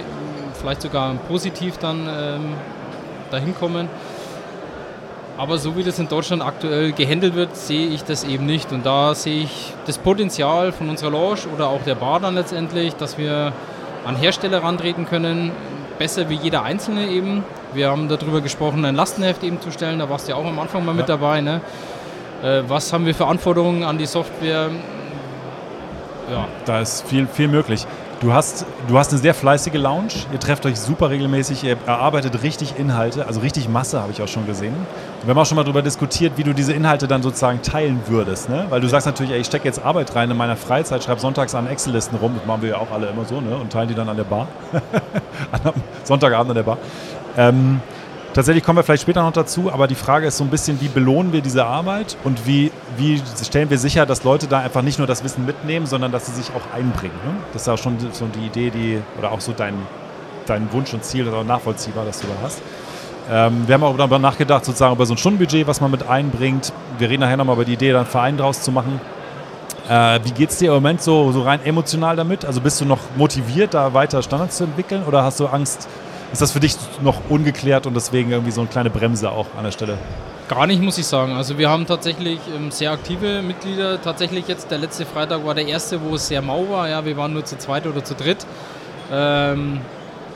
vielleicht sogar positiv dann ähm, dahin kommen. Aber so wie das in Deutschland aktuell gehandelt wird, sehe ich das eben nicht. Und da sehe ich das Potenzial von unserer Lounge oder auch der Bar dann letztendlich, dass wir an Hersteller rantreten können, besser wie jeder Einzelne eben. Wir haben darüber gesprochen, ein Lastenheft eben zu stellen, da warst du ja auch am Anfang mal ja. mit dabei. Ne? Äh, was haben wir für Anforderungen an die Software? Ja. Da ist viel, viel möglich. Du hast, du hast eine sehr fleißige Lounge, ihr trefft euch super regelmäßig, ihr erarbeitet richtig Inhalte, also richtig Masse habe ich auch schon gesehen. Wir haben auch schon mal darüber diskutiert, wie du diese Inhalte dann sozusagen teilen würdest. Ne? Weil du sagst natürlich, ey, ich stecke jetzt Arbeit rein in meiner Freizeit, schreibe sonntags an Excel-Listen rum, das machen wir ja auch alle immer so, ne? und teilen die dann an der Bar. [LAUGHS] Sonntagabend an der Bar. Ähm, Tatsächlich kommen wir vielleicht später noch dazu, aber die Frage ist so ein bisschen, wie belohnen wir diese Arbeit und wie, wie stellen wir sicher, dass Leute da einfach nicht nur das Wissen mitnehmen, sondern dass sie sich auch einbringen. Ne? Das ist ja schon so die Idee, die, oder auch so dein, dein Wunsch und Ziel, das ist auch nachvollziehbar, dass du da hast. Ähm, wir haben auch darüber nachgedacht, sozusagen über so ein Stundenbudget, was man mit einbringt. Wir reden nachher nochmal über die Idee, da einen Verein draus zu machen. Äh, wie geht es dir im Moment so, so rein emotional damit? Also bist du noch motiviert, da weiter Standards zu entwickeln oder hast du Angst, ist das für dich noch ungeklärt und deswegen irgendwie so eine kleine Bremse auch an der Stelle? Gar nicht, muss ich sagen. Also wir haben tatsächlich ähm, sehr aktive Mitglieder. Tatsächlich jetzt der letzte Freitag war der erste, wo es sehr mau war. Ja, wir waren nur zu zweit oder zu dritt. Ähm,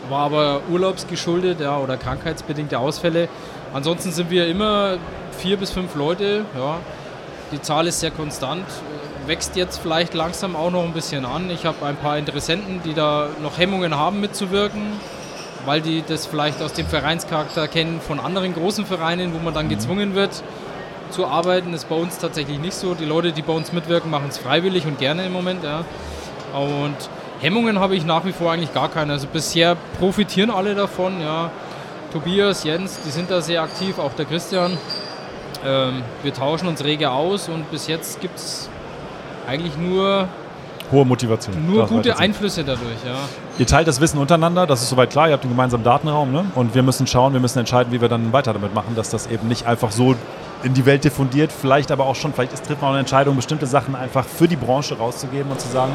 war aber urlaubsgeschuldet ja, oder krankheitsbedingte Ausfälle. Ansonsten sind wir immer vier bis fünf Leute. Ja. Die Zahl ist sehr konstant, wächst jetzt vielleicht langsam auch noch ein bisschen an. Ich habe ein paar Interessenten, die da noch Hemmungen haben mitzuwirken weil die das vielleicht aus dem Vereinscharakter kennen von anderen großen Vereinen, wo man dann mhm. gezwungen wird zu arbeiten. Das ist bei uns tatsächlich nicht so. Die Leute, die bei uns mitwirken, machen es freiwillig und gerne im Moment. Ja. Und Hemmungen habe ich nach wie vor eigentlich gar keine. Also bisher profitieren alle davon. Ja. Tobias, Jens, die sind da sehr aktiv, auch der Christian. Ähm, wir tauschen uns rege aus und bis jetzt gibt es eigentlich nur hohe Motivation. Nur gute Einflüsse dadurch, ja. Ihr teilt das Wissen untereinander, das ist soweit klar, ihr habt einen gemeinsamen Datenraum ne? und wir müssen schauen, wir müssen entscheiden, wie wir dann weiter damit machen, dass das eben nicht einfach so in die Welt diffundiert, vielleicht aber auch schon, vielleicht ist, trifft man auch eine Entscheidung, bestimmte Sachen einfach für die Branche rauszugeben und zu sagen,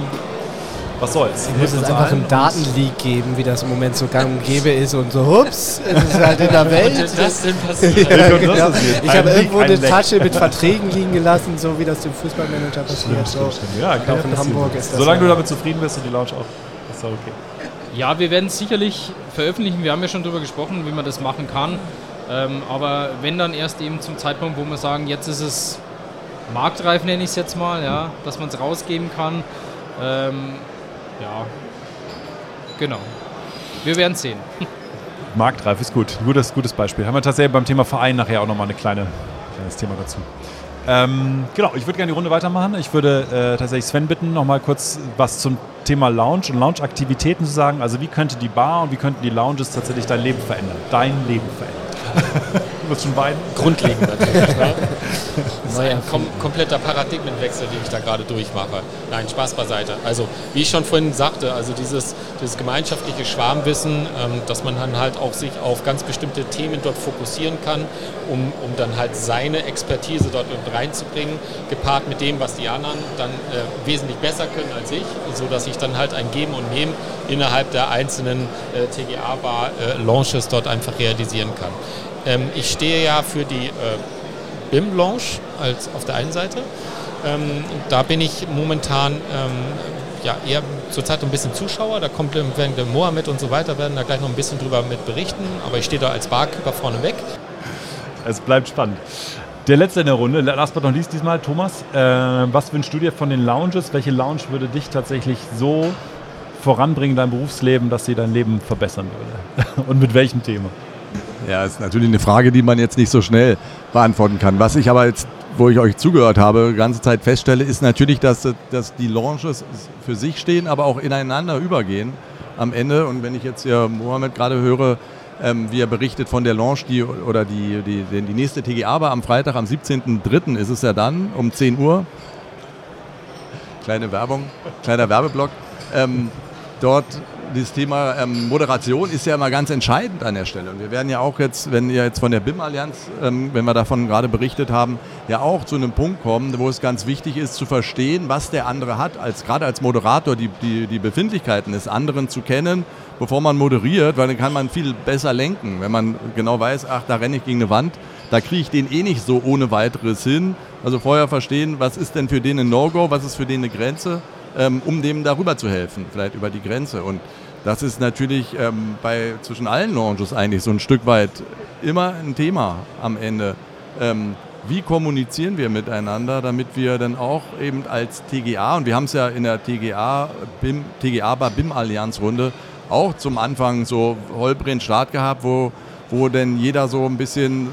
was soll's. Es muss es einfach einen Datenleak geben, wie das im Moment so gang und gäbe ist und so, hups, es ist halt in der [LAUGHS] Welt. Was ist das denn passiert? ja, genau. Ich habe irgendwo eine Tasche mit Verträgen liegen gelassen, so wie das dem Fußballmanager passiert. So. Ja, ich glaube, in Hamburg ist das Solange du damit zufrieden bist und die Lounge auch, ist auch okay. Ja, wir werden es sicherlich veröffentlichen. Wir haben ja schon darüber gesprochen, wie man das machen kann. Ähm, aber wenn dann erst eben zum Zeitpunkt, wo wir sagen, jetzt ist es marktreif, nenne ich es jetzt mal, ja, dass man es rausgeben kann. Ähm, ja, genau. Wir werden sehen. Marktreif ist gut. Gutes, gutes Beispiel. Haben wir tatsächlich beim Thema Verein nachher auch nochmal ein kleine, kleines Thema dazu. Ähm, genau, ich würde gerne die Runde weitermachen. Ich würde äh, tatsächlich Sven bitten, nochmal kurz was zum Thema Lounge und Lounge-Aktivitäten zu sagen. Also wie könnte die Bar und wie könnten die Lounges tatsächlich dein Leben verändern? Dein Leben verändern. [LAUGHS] muss schon beiden. Grundlegend natürlich. ne? Das ist ein kom kompletter Paradigmenwechsel, den ich da gerade durchmache. Nein, Spaß beiseite. Also, wie ich schon vorhin sagte, also dieses, dieses gemeinschaftliche Schwarmwissen, ähm, dass man dann halt auch sich auf ganz bestimmte Themen dort fokussieren kann, um, um dann halt seine Expertise dort reinzubringen, gepaart mit dem, was die anderen dann äh, wesentlich besser können als ich, sodass ich dann halt ein Geben und Nehmen innerhalb der einzelnen äh, TGA-Bar-Launches äh, dort einfach realisieren kann. Ähm, ich stehe ja für die äh, BIM-Lounge als auf der einen Seite. Ähm, da bin ich momentan ähm, ja, eher zurzeit ein bisschen Zuschauer. Da kommt werden der Mohammed und so weiter, werden da gleich noch ein bisschen drüber mit berichten. Aber ich stehe da als Barkeeper vorne weg. Es bleibt spannend. Der letzte in der Runde, last but not least diesmal, Thomas. Äh, was wünschst du dir von den Lounges? Welche Lounge würde dich tatsächlich so voranbringen in deinem Berufsleben, dass sie dein Leben verbessern würde? [LAUGHS] Und mit welchem Thema? Ja, ist natürlich eine Frage, die man jetzt nicht so schnell beantworten kann. Was ich aber jetzt, wo ich euch zugehört habe, die ganze Zeit feststelle, ist natürlich, dass, dass die Launches für sich stehen, aber auch ineinander übergehen am Ende. Und wenn ich jetzt ja Mohammed gerade höre, ähm, wie er berichtet von der Launch, die, oder die, die, die nächste TGA war am Freitag, am 17.03. ist es ja dann, um 10 Uhr. kleine Werbung, kleiner Werbeblock. Ähm, dort das Thema ähm, Moderation ist ja immer ganz entscheidend an der Stelle. Und wir werden ja auch jetzt, wenn ihr jetzt von der BIM-Allianz, ähm, wenn wir davon gerade berichtet haben, ja auch zu einem Punkt kommen, wo es ganz wichtig ist zu verstehen, was der andere hat, als gerade als Moderator die, die, die Befindlichkeiten des anderen zu kennen, bevor man moderiert, weil dann kann man viel besser lenken, wenn man genau weiß, ach, da renne ich gegen eine Wand, da kriege ich den eh nicht so ohne weiteres hin. Also vorher verstehen, was ist denn für den ein No-Go, was ist für den eine Grenze ähm, um dem darüber zu helfen, vielleicht über die Grenze. Und das ist natürlich ähm, bei zwischen allen Launches eigentlich so ein Stück weit immer ein Thema am Ende. Ähm, wie kommunizieren wir miteinander, damit wir dann auch eben als TGA, und wir haben es ja in der TGA, BIM, TGA BIM Allianz Runde auch zum Anfang so holprigen Start gehabt, wo, wo denn jeder so ein bisschen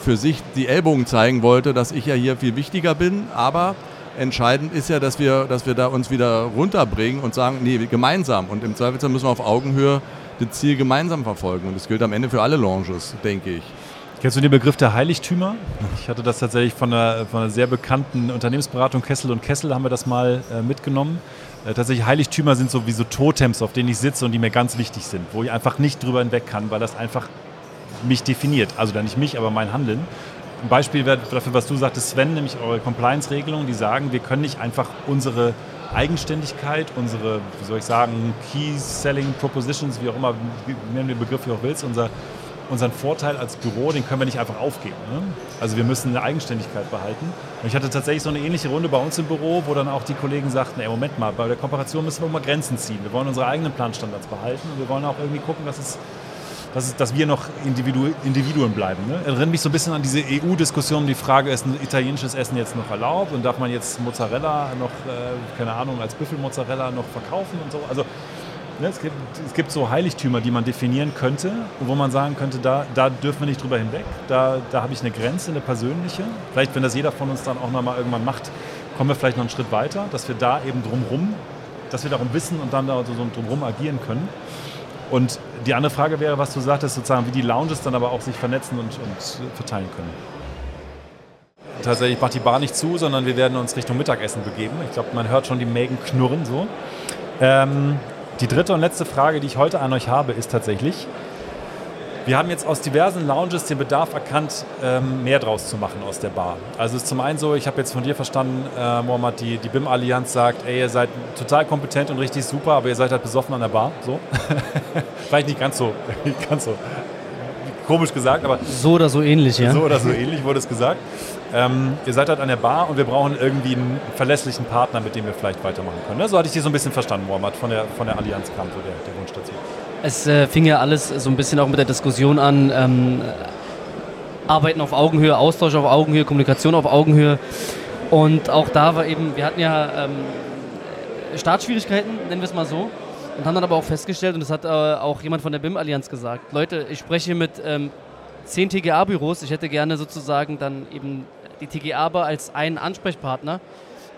für sich die Ellbogen zeigen wollte, dass ich ja hier viel wichtiger bin, aber entscheidend ist ja, dass wir, dass wir da uns wieder runterbringen und sagen, nee, gemeinsam. Und im Zweifelsfall müssen wir auf Augenhöhe das Ziel gemeinsam verfolgen. Und das gilt am Ende für alle Launches, denke ich. Kennst du den Begriff der Heiligtümer? Ich hatte das tatsächlich von einer, von einer sehr bekannten Unternehmensberatung Kessel und Kessel haben wir das mal äh, mitgenommen. Äh, tatsächlich Heiligtümer sind so wie so Totems, auf denen ich sitze und die mir ganz wichtig sind, wo ich einfach nicht drüber hinweg kann, weil das einfach mich definiert. Also dann nicht mich, aber mein Handeln. Ein Beispiel dafür, was du sagtest, Sven, nämlich eure Compliance-Regelungen, die sagen, wir können nicht einfach unsere Eigenständigkeit, unsere, wie soll ich sagen, Key Selling Propositions, wie auch immer, nennen den Begriff wie auch willst, unser, unseren Vorteil als Büro, den können wir nicht einfach aufgeben. Ne? Also wir müssen eine Eigenständigkeit behalten. Und ich hatte tatsächlich so eine ähnliche Runde bei uns im Büro, wo dann auch die Kollegen sagten, ey, Moment mal, bei der Kooperation müssen wir mal Grenzen ziehen. Wir wollen unsere eigenen Planstandards behalten und wir wollen auch irgendwie gucken, dass es dass, dass wir noch Individu Individuen bleiben. Ne? Erinnert mich so ein bisschen an diese EU-Diskussion die Frage, ist ein italienisches Essen jetzt noch erlaubt und darf man jetzt Mozzarella noch, äh, keine Ahnung, als Büffelmozzarella noch verkaufen und so. Also ne, es, gibt, es gibt so Heiligtümer, die man definieren könnte wo man sagen könnte, da, da dürfen wir nicht drüber hinweg, da, da habe ich eine Grenze, eine persönliche. Vielleicht, wenn das jeder von uns dann auch nochmal irgendwann macht, kommen wir vielleicht noch einen Schritt weiter, dass wir da eben drumrum, dass wir darum wissen und dann da so drumrum agieren können. Und die andere Frage wäre, was du sagtest, sozusagen, wie die Lounges dann aber auch sich vernetzen und, und verteilen können. Tatsächlich macht die Bar nicht zu, sondern wir werden uns Richtung Mittagessen begeben. Ich glaube, man hört schon die Mägen knurren so. Ähm, die dritte und letzte Frage, die ich heute an euch habe, ist tatsächlich, wir haben jetzt aus diversen Lounges den Bedarf erkannt, ähm, mehr draus zu machen aus der Bar. Also es ist zum einen so, ich habe jetzt von dir verstanden, äh, Mohammad, die, die BIM-Allianz sagt, ey, ihr seid total kompetent und richtig super, aber ihr seid halt besoffen an der Bar. So. [LAUGHS] Vielleicht nicht ganz so, [LAUGHS] nicht ganz so komisch gesagt, aber. So oder so ähnlich, ja. So oder so ähnlich wurde es gesagt. Ähm, ihr seid halt an der Bar und wir brauchen irgendwie einen verlässlichen Partner, mit dem wir vielleicht weitermachen können. Ne? So hatte ich dir so ein bisschen verstanden, Mohammad, von der, von der Allianz kam so der, der Wunsch dazu. Es äh, fing ja alles so ein bisschen auch mit der Diskussion an, ähm, Arbeiten auf Augenhöhe, Austausch auf Augenhöhe, Kommunikation auf Augenhöhe. Und auch da war eben, wir hatten ja ähm, Startschwierigkeiten, nennen wir es mal so, und haben dann aber auch festgestellt, und das hat äh, auch jemand von der BIM-Allianz gesagt, Leute, ich spreche mit ähm, zehn TGA-Büros, ich hätte gerne sozusagen dann eben die TGA-Bar als einen Ansprechpartner,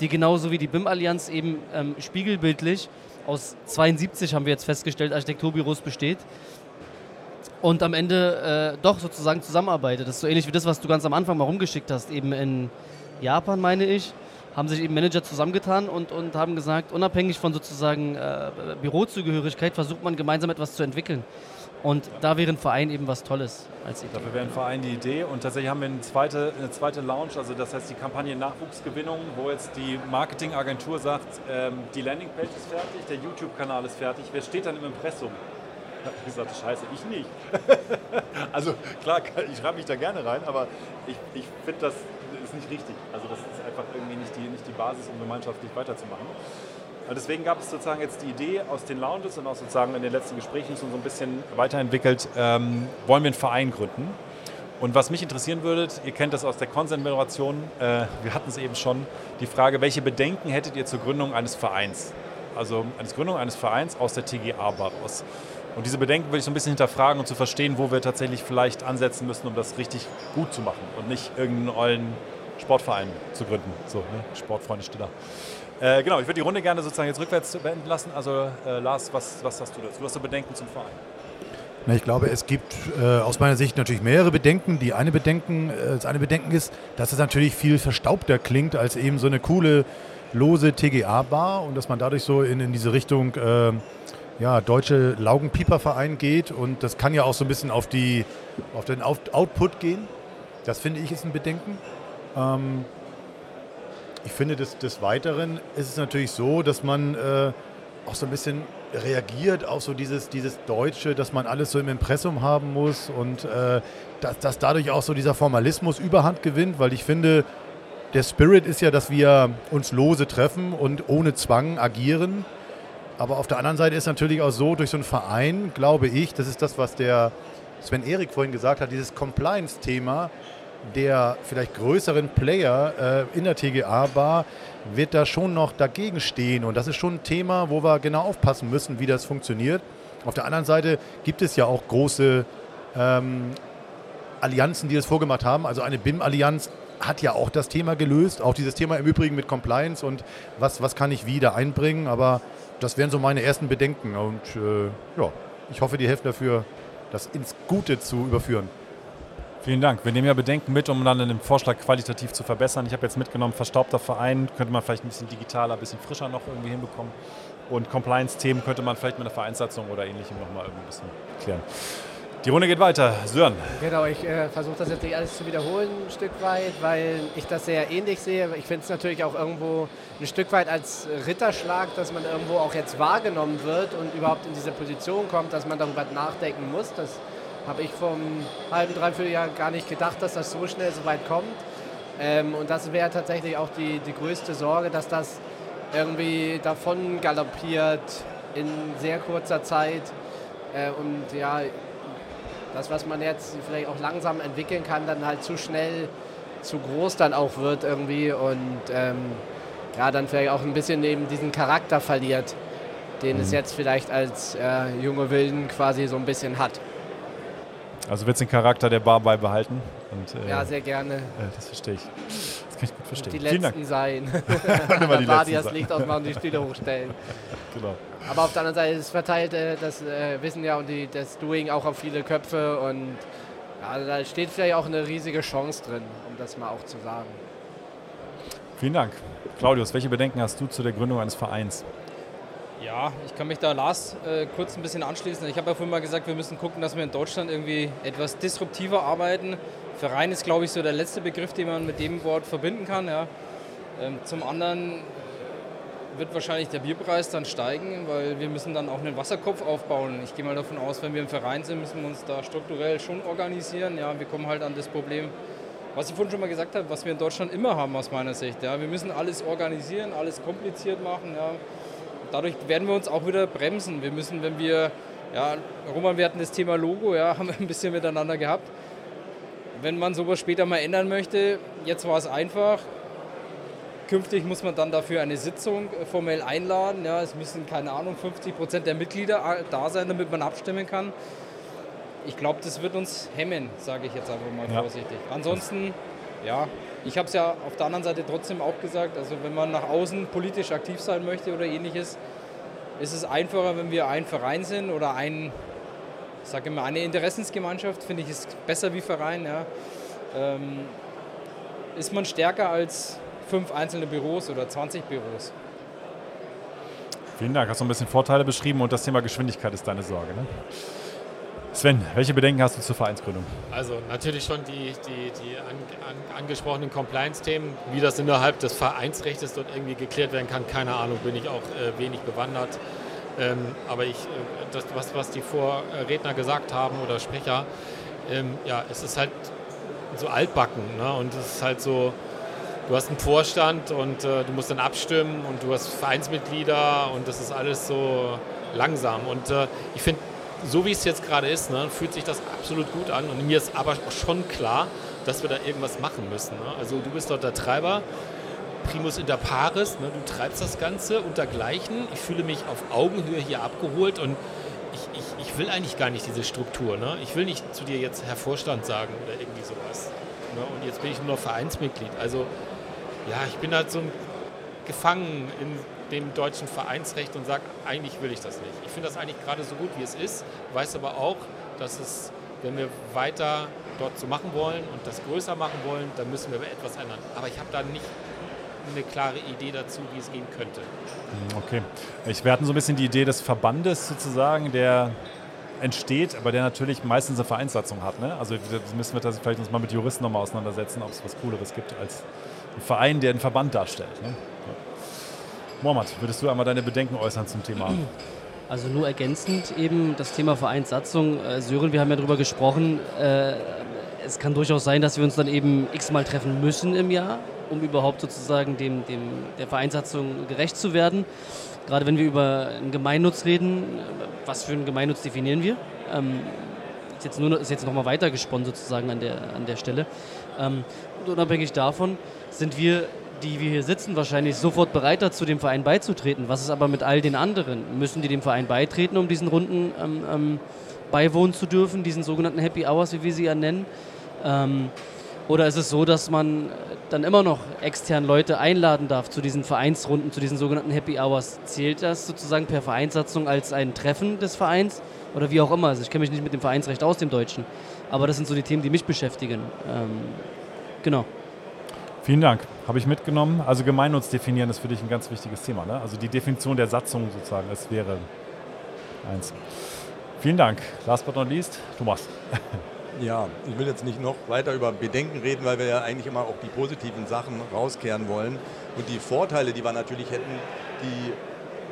die genauso wie die BIM-Allianz eben ähm, spiegelbildlich aus 72 haben wir jetzt festgestellt, Architekturbüros besteht und am Ende äh, doch sozusagen zusammenarbeitet. Das ist so ähnlich wie das, was du ganz am Anfang mal rumgeschickt hast, eben in Japan, meine ich, haben sich eben Manager zusammengetan und, und haben gesagt, unabhängig von sozusagen äh, Bürozugehörigkeit versucht man gemeinsam etwas zu entwickeln. Und da wäre ein Verein eben was Tolles als Idee. Dafür wäre ein Verein die Idee. Und tatsächlich haben wir eine zweite, eine zweite Lounge, also das heißt die Kampagne Nachwuchsgewinnung, wo jetzt die Marketingagentur sagt, ähm, die Landingpage ist fertig, der YouTube-Kanal ist fertig. Wer steht dann im Impressum? Ich sagte, scheiße, ich nicht. [LAUGHS] also klar, ich schreibe mich da gerne rein, aber ich, ich finde, das ist nicht richtig. Also das ist einfach irgendwie nicht die, nicht die Basis, um gemeinschaftlich weiterzumachen. Und deswegen gab es sozusagen jetzt die Idee aus den Lounges und auch sozusagen in den letzten Gesprächen so ein bisschen weiterentwickelt, ähm, wollen wir einen Verein gründen. Und was mich interessieren würde, ihr kennt das aus der Consent-Moderation, äh, wir hatten es eben schon, die Frage, welche Bedenken hättet ihr zur Gründung eines Vereins? Also eine Gründung eines Vereins aus der TGA-Bar raus. Und diese Bedenken will ich so ein bisschen hinterfragen und zu verstehen, wo wir tatsächlich vielleicht ansetzen müssen, um das richtig gut zu machen und nicht irgendeinen ollen Sportverein zu gründen. So, ne? Sportfreunde Stiller. Äh, genau, ich würde die Runde gerne sozusagen jetzt rückwärts beenden lassen. Also äh, Lars, was, was hast du dazu? Du hast du Bedenken zum Verein? Na, ich glaube, es gibt äh, aus meiner Sicht natürlich mehrere Bedenken. Die eine Bedenken, äh, das eine Bedenken ist, dass es natürlich viel verstaubter klingt als eben so eine coole lose TGA-Bar und dass man dadurch so in, in diese Richtung äh, ja, deutsche Laugenpieperverein geht und das kann ja auch so ein bisschen auf, die, auf den Output gehen. Das finde ich ist ein Bedenken. Ähm, ich finde, des, des Weiteren ist es natürlich so, dass man äh, auch so ein bisschen reagiert auf so dieses, dieses Deutsche, dass man alles so im Impressum haben muss und äh, dass, dass dadurch auch so dieser Formalismus überhand gewinnt, weil ich finde, der Spirit ist ja, dass wir uns lose treffen und ohne Zwang agieren. Aber auf der anderen Seite ist natürlich auch so, durch so einen Verein, glaube ich, das ist das, was der Sven Erik vorhin gesagt hat, dieses Compliance-Thema der vielleicht größeren Player äh, in der TGA-Bar wird da schon noch dagegen stehen. Und das ist schon ein Thema, wo wir genau aufpassen müssen, wie das funktioniert. Auf der anderen Seite gibt es ja auch große ähm, Allianzen, die das vorgemacht haben. Also eine BIM-Allianz hat ja auch das Thema gelöst. Auch dieses Thema im Übrigen mit Compliance und was, was kann ich wieder einbringen. Aber das wären so meine ersten Bedenken. Und äh, ja, ich hoffe, die helfen dafür, das ins Gute zu überführen. Vielen Dank. Wir nehmen ja Bedenken mit, um dann den Vorschlag qualitativ zu verbessern. Ich habe jetzt mitgenommen, verstaubter Verein könnte man vielleicht ein bisschen digitaler, ein bisschen frischer noch irgendwie hinbekommen. Und Compliance-Themen könnte man vielleicht mit einer Vereinssatzung oder ähnlichem nochmal irgendwie ein bisschen klären. Die Runde geht weiter. Sören. Genau, ich äh, versuche das jetzt nicht alles zu wiederholen, ein Stück weit, weil ich das sehr ähnlich sehe. Ich finde es natürlich auch irgendwo ein Stück weit als Ritterschlag, dass man irgendwo auch jetzt wahrgenommen wird und überhaupt in diese Position kommt, dass man darüber nachdenken muss. Das habe ich vom halben, dreiviertel Jahr gar nicht gedacht, dass das so schnell so weit kommt. Ähm, und das wäre tatsächlich auch die, die größte Sorge, dass das irgendwie davon galoppiert in sehr kurzer Zeit. Äh, und ja, das, was man jetzt vielleicht auch langsam entwickeln kann, dann halt zu schnell, zu groß dann auch wird irgendwie und ähm, ja, dann vielleicht auch ein bisschen eben diesen Charakter verliert, den mhm. es jetzt vielleicht als äh, junge Wilden quasi so ein bisschen hat. Also wird es den Charakter der Bar beibehalten? Und, äh, ja, sehr gerne. Äh, das verstehe ich. Das kann ich gut verstehen. Und die Letzten sein. [LAUGHS] die Bar, die das Licht ausmachen und die Stühle hochstellen. [LAUGHS] genau. Aber auf der anderen Seite ist verteilt äh, das äh, Wissen ja und die, das Doing auch auf viele Köpfe und ja, da steht vielleicht auch eine riesige Chance drin, um das mal auch zu sagen. Vielen Dank. Claudius, welche Bedenken hast du zu der Gründung eines Vereins? Ja, ich kann mich da Lars äh, kurz ein bisschen anschließen. Ich habe ja vorhin mal gesagt, wir müssen gucken, dass wir in Deutschland irgendwie etwas disruptiver arbeiten. Verein ist, glaube ich, so der letzte Begriff, den man mit dem Wort verbinden kann. Ja. Ähm, zum anderen wird wahrscheinlich der Bierpreis dann steigen, weil wir müssen dann auch einen Wasserkopf aufbauen. Ich gehe mal davon aus, wenn wir im Verein sind, müssen wir uns da strukturell schon organisieren. Ja, wir kommen halt an das Problem, was ich vorhin schon mal gesagt habe, was wir in Deutschland immer haben aus meiner Sicht. Ja, wir müssen alles organisieren, alles kompliziert machen. Ja dadurch werden wir uns auch wieder bremsen. Wir müssen, wenn wir, ja, Roman, wir hatten das Thema Logo, ja, [LAUGHS] haben wir ein bisschen miteinander gehabt. Wenn man sowas später mal ändern möchte, jetzt war es einfach. Künftig muss man dann dafür eine Sitzung formell einladen. Ja, es müssen, keine Ahnung, 50 Prozent der Mitglieder da sein, damit man abstimmen kann. Ich glaube, das wird uns hemmen, sage ich jetzt einfach mal ja. vorsichtig. Ansonsten, ja, ich habe es ja auf der anderen Seite trotzdem auch gesagt, also wenn man nach außen politisch aktiv sein möchte oder ähnliches, ist es einfacher, wenn wir ein Verein sind oder ein, ich sage eine Interessensgemeinschaft, finde ich, ist besser wie Verein. Ja. Ähm, ist man stärker als fünf einzelne Büros oder 20 Büros. Vielen Dank. Hast du ein bisschen Vorteile beschrieben und das Thema Geschwindigkeit ist deine Sorge. Ne? Sven, welche Bedenken hast du zur Vereinsgründung? Also natürlich schon die, die, die an, an, angesprochenen Compliance-Themen, wie das innerhalb des Vereinsrechts dort irgendwie geklärt werden kann, keine Ahnung, bin ich auch äh, wenig bewandert. Ähm, aber ich, äh, das, was, was die Vorredner gesagt haben oder Sprecher, ähm, ja, es ist halt so altbacken ne? und es ist halt so, du hast einen Vorstand und äh, du musst dann abstimmen und du hast Vereinsmitglieder und das ist alles so langsam und äh, ich finde so wie es jetzt gerade ist, ne, fühlt sich das absolut gut an. Und mir ist aber schon klar, dass wir da irgendwas machen müssen. Ne? Also du bist dort der Treiber, Primus inter pares, ne? du treibst das Ganze untergleichen. Ich fühle mich auf Augenhöhe hier abgeholt und ich, ich, ich will eigentlich gar nicht diese Struktur. Ne? Ich will nicht zu dir jetzt Herr Vorstand sagen oder irgendwie sowas. Ne? Und jetzt bin ich nur noch Vereinsmitglied. Also ja, ich bin halt so gefangen in dem deutschen Vereinsrecht und sage, eigentlich will ich das nicht. Ich finde das eigentlich gerade so gut, wie es ist, weiß aber auch, dass es, wenn wir weiter dort so machen wollen und das größer machen wollen, dann müssen wir etwas ändern. Aber ich habe da nicht eine klare Idee dazu, wie es gehen könnte. Hm, okay. Ich, wir hatten so ein bisschen die Idee des Verbandes sozusagen, der entsteht, aber der natürlich meistens eine Vereinssatzung hat. Ne? Also müssen wir das vielleicht uns mal mit Juristen nochmal auseinandersetzen, ob es was Cooleres gibt als ein Verein, der einen Verband darstellt. Ne? Ja. Mohammad, würdest du einmal deine Bedenken äußern zum Thema? Also nur ergänzend eben das Thema Vereinssatzung. Äh, Sören, wir haben ja darüber gesprochen. Äh, es kann durchaus sein, dass wir uns dann eben x-mal treffen müssen im Jahr, um überhaupt sozusagen dem, dem, der Vereinssatzung gerecht zu werden. Gerade wenn wir über einen Gemeinnutz reden, was für einen Gemeinnutz definieren wir? Ähm, ist jetzt, nur, ist jetzt nochmal weitergesponnen sozusagen an der, an der Stelle. Ähm, und unabhängig davon sind wir die wir hier sitzen, wahrscheinlich sofort bereit dazu, dem Verein beizutreten. Was ist aber mit all den anderen? Müssen die dem Verein beitreten, um diesen Runden ähm, ähm, beiwohnen zu dürfen, diesen sogenannten Happy Hours, wie wir sie ja nennen? Ähm, oder ist es so, dass man dann immer noch extern Leute einladen darf zu diesen Vereinsrunden, zu diesen sogenannten Happy Hours? Zählt das sozusagen per Vereinssatzung als ein Treffen des Vereins? Oder wie auch immer? Also ich kenne mich nicht mit dem Vereinsrecht aus, dem Deutschen. Aber das sind so die Themen, die mich beschäftigen. Ähm, genau. Vielen Dank. Habe ich mitgenommen. Also Gemeinnutz definieren ist für dich ein ganz wichtiges Thema. Ne? Also die Definition der Satzung sozusagen, es wäre eins. Vielen Dank. Last but not least, Thomas. [LAUGHS] Ja, ich will jetzt nicht noch weiter über Bedenken reden, weil wir ja eigentlich immer auch die positiven Sachen rauskehren wollen. Und die Vorteile, die wir natürlich hätten, die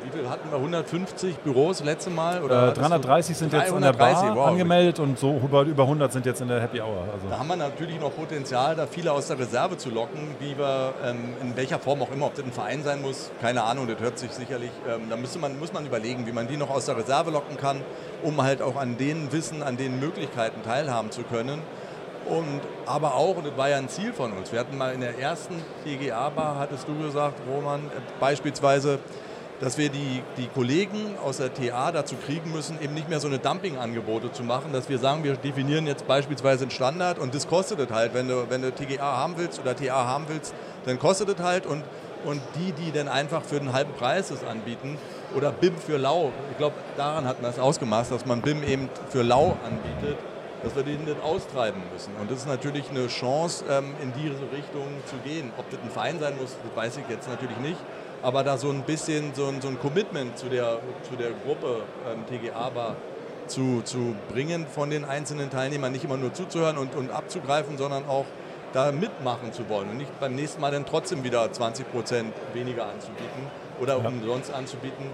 wie viel hatten wir? 150 Büros letzte Mal? Oder äh, 330 sind 330, jetzt in der Bar wow. angemeldet und so über, über 100 sind jetzt in der Happy Hour. Also. Da haben wir natürlich noch Potenzial, da viele aus der Reserve zu locken, wie wir ähm, in welcher Form auch immer, ob das ein Verein sein muss, keine Ahnung, das hört sich sicherlich, ähm, da müsste man, muss man überlegen, wie man die noch aus der Reserve locken kann, um halt auch an den Wissen, an den Möglichkeiten teilhaben zu können. Und aber auch, und das war ja ein Ziel von uns, wir hatten mal in der ersten TGA-Bar, hattest du gesagt, Roman, äh, beispielsweise dass wir die, die Kollegen aus der TA dazu kriegen müssen, eben nicht mehr so eine Dumping-Angebote zu machen, dass wir sagen, wir definieren jetzt beispielsweise einen Standard und das kostet es halt. Wenn du, wenn du TGA haben willst oder TA haben willst, dann kostet es halt und, und die, die dann einfach für den halben Preis das anbieten oder BIM für Lau, ich glaube, daran hat man es ausgemacht, dass man BIM eben für Lau anbietet, dass wir den nicht austreiben müssen. Und das ist natürlich eine Chance, ähm, in diese Richtung zu gehen. Ob das ein Verein sein muss, das weiß ich jetzt natürlich nicht aber da so ein bisschen so ein, so ein Commitment zu der, zu der Gruppe ähm, TGA war zu, zu bringen von den einzelnen Teilnehmern, nicht immer nur zuzuhören und, und abzugreifen, sondern auch da mitmachen zu wollen und nicht beim nächsten Mal dann trotzdem wieder 20 Prozent weniger anzubieten oder ja. umsonst anzubieten.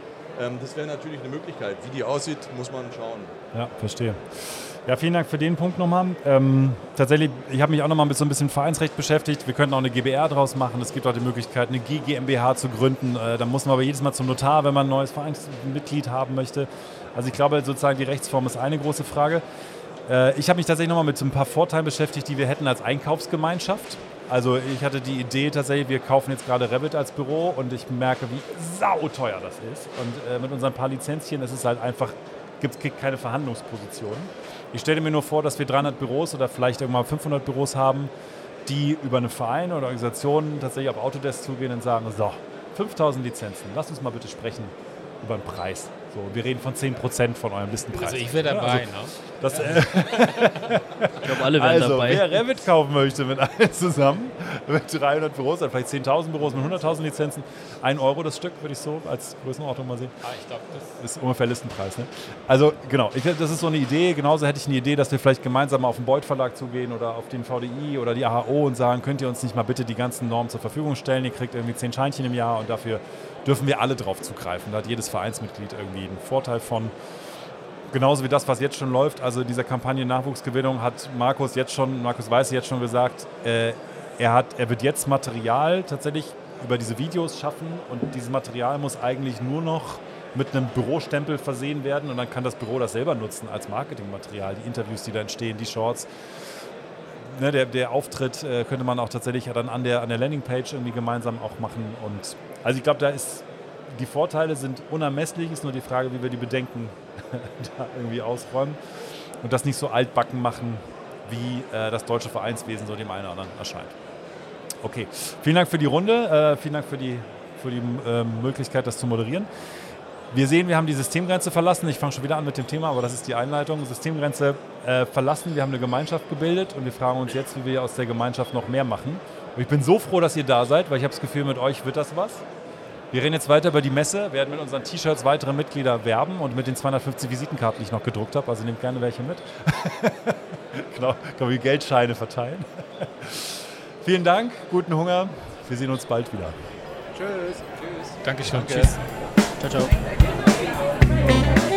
Ähm, das wäre natürlich eine Möglichkeit. Wie die aussieht, muss man schauen. Ja, verstehe. Ja, vielen Dank für den Punkt nochmal. Ähm, tatsächlich, ich habe mich auch nochmal mit so ein bisschen Vereinsrecht beschäftigt. Wir könnten auch eine GBR draus machen. Es gibt auch die Möglichkeit, eine GmbH zu gründen. Äh, da muss man aber jedes Mal zum Notar, wenn man ein neues Vereinsmitglied haben möchte. Also ich glaube sozusagen, die Rechtsform ist eine große Frage. Äh, ich habe mich tatsächlich nochmal mit so ein paar Vorteilen beschäftigt, die wir hätten als Einkaufsgemeinschaft. Also ich hatte die Idee tatsächlich, wir kaufen jetzt gerade Revit als Büro und ich merke, wie sauteuer das ist. Und äh, mit unseren paar Lizenzchen ist es halt einfach, gibt es keine Verhandlungsposition. Ich stelle mir nur vor, dass wir 300 Büros oder vielleicht irgendwann 500 Büros haben, die über eine Verein oder Organisation tatsächlich auf Autodesk zugehen und sagen, so, 5000 Lizenzen, lass uns mal bitte sprechen über den Preis. So, wir reden von 10% von eurem Listenpreis. Also ich wäre dabei, also, ne? Das, äh, ich glaube, alle wären also, dabei. Wer Revit kaufen möchte mit allen zusammen, mit 300 Büros, dann vielleicht 10.000 Büros mit 100.000 Lizenzen, 1 Euro das Stück, würde ich so als Größenordnung mal sehen. Ah, ich glaube, das ist ungefähr Listenpreis. Ne? Also genau, ich, das ist so eine Idee. Genauso hätte ich eine Idee, dass wir vielleicht gemeinsam auf den Beuth Verlag zugehen oder auf den VDI oder die AHO und sagen, könnt ihr uns nicht mal bitte die ganzen Normen zur Verfügung stellen? Ihr kriegt irgendwie 10 Scheinchen im Jahr und dafür dürfen wir alle drauf zugreifen. Da hat jedes Vereinsmitglied irgendwie einen Vorteil von. Genauso wie das, was jetzt schon läuft, also dieser Kampagne Nachwuchsgewinnung hat Markus jetzt schon, Markus Weiß jetzt schon gesagt, äh, er, hat, er wird jetzt Material tatsächlich über diese Videos schaffen und dieses Material muss eigentlich nur noch mit einem Bürostempel versehen werden und dann kann das Büro das selber nutzen als Marketingmaterial, die Interviews, die da entstehen, die Shorts. Ne, der, der, Auftritt äh, könnte man auch tatsächlich dann an der, an der Landingpage irgendwie gemeinsam auch machen. Und also ich glaube, da ist die Vorteile sind unermesslich, ist nur die Frage, wie wir die Bedenken [LAUGHS] da irgendwie ausräumen und das nicht so altbacken machen, wie äh, das deutsche Vereinswesen so dem einen oder anderen erscheint. Okay, vielen Dank für die Runde, äh, vielen Dank für die, für die äh, Möglichkeit, das zu moderieren. Wir sehen, wir haben die Systemgrenze verlassen. Ich fange schon wieder an mit dem Thema, aber das ist die Einleitung. Systemgrenze äh, verlassen. Wir haben eine Gemeinschaft gebildet und wir fragen uns jetzt, wie wir aus der Gemeinschaft noch mehr machen Und ich bin so froh, dass ihr da seid, weil ich habe das Gefühl, mit euch wird das was. Wir reden jetzt weiter über die Messe, werden mit unseren T-Shirts weitere Mitglieder werben und mit den 250 Visitenkarten, die ich noch gedruckt habe. Also nehmt gerne welche mit. [LAUGHS] genau, können wir Geldscheine verteilen. [LAUGHS] Vielen Dank, guten Hunger. Wir sehen uns bald wieder. Tschüss. Tschüss. Dankeschön. Danke. Tschüss. 그 렇.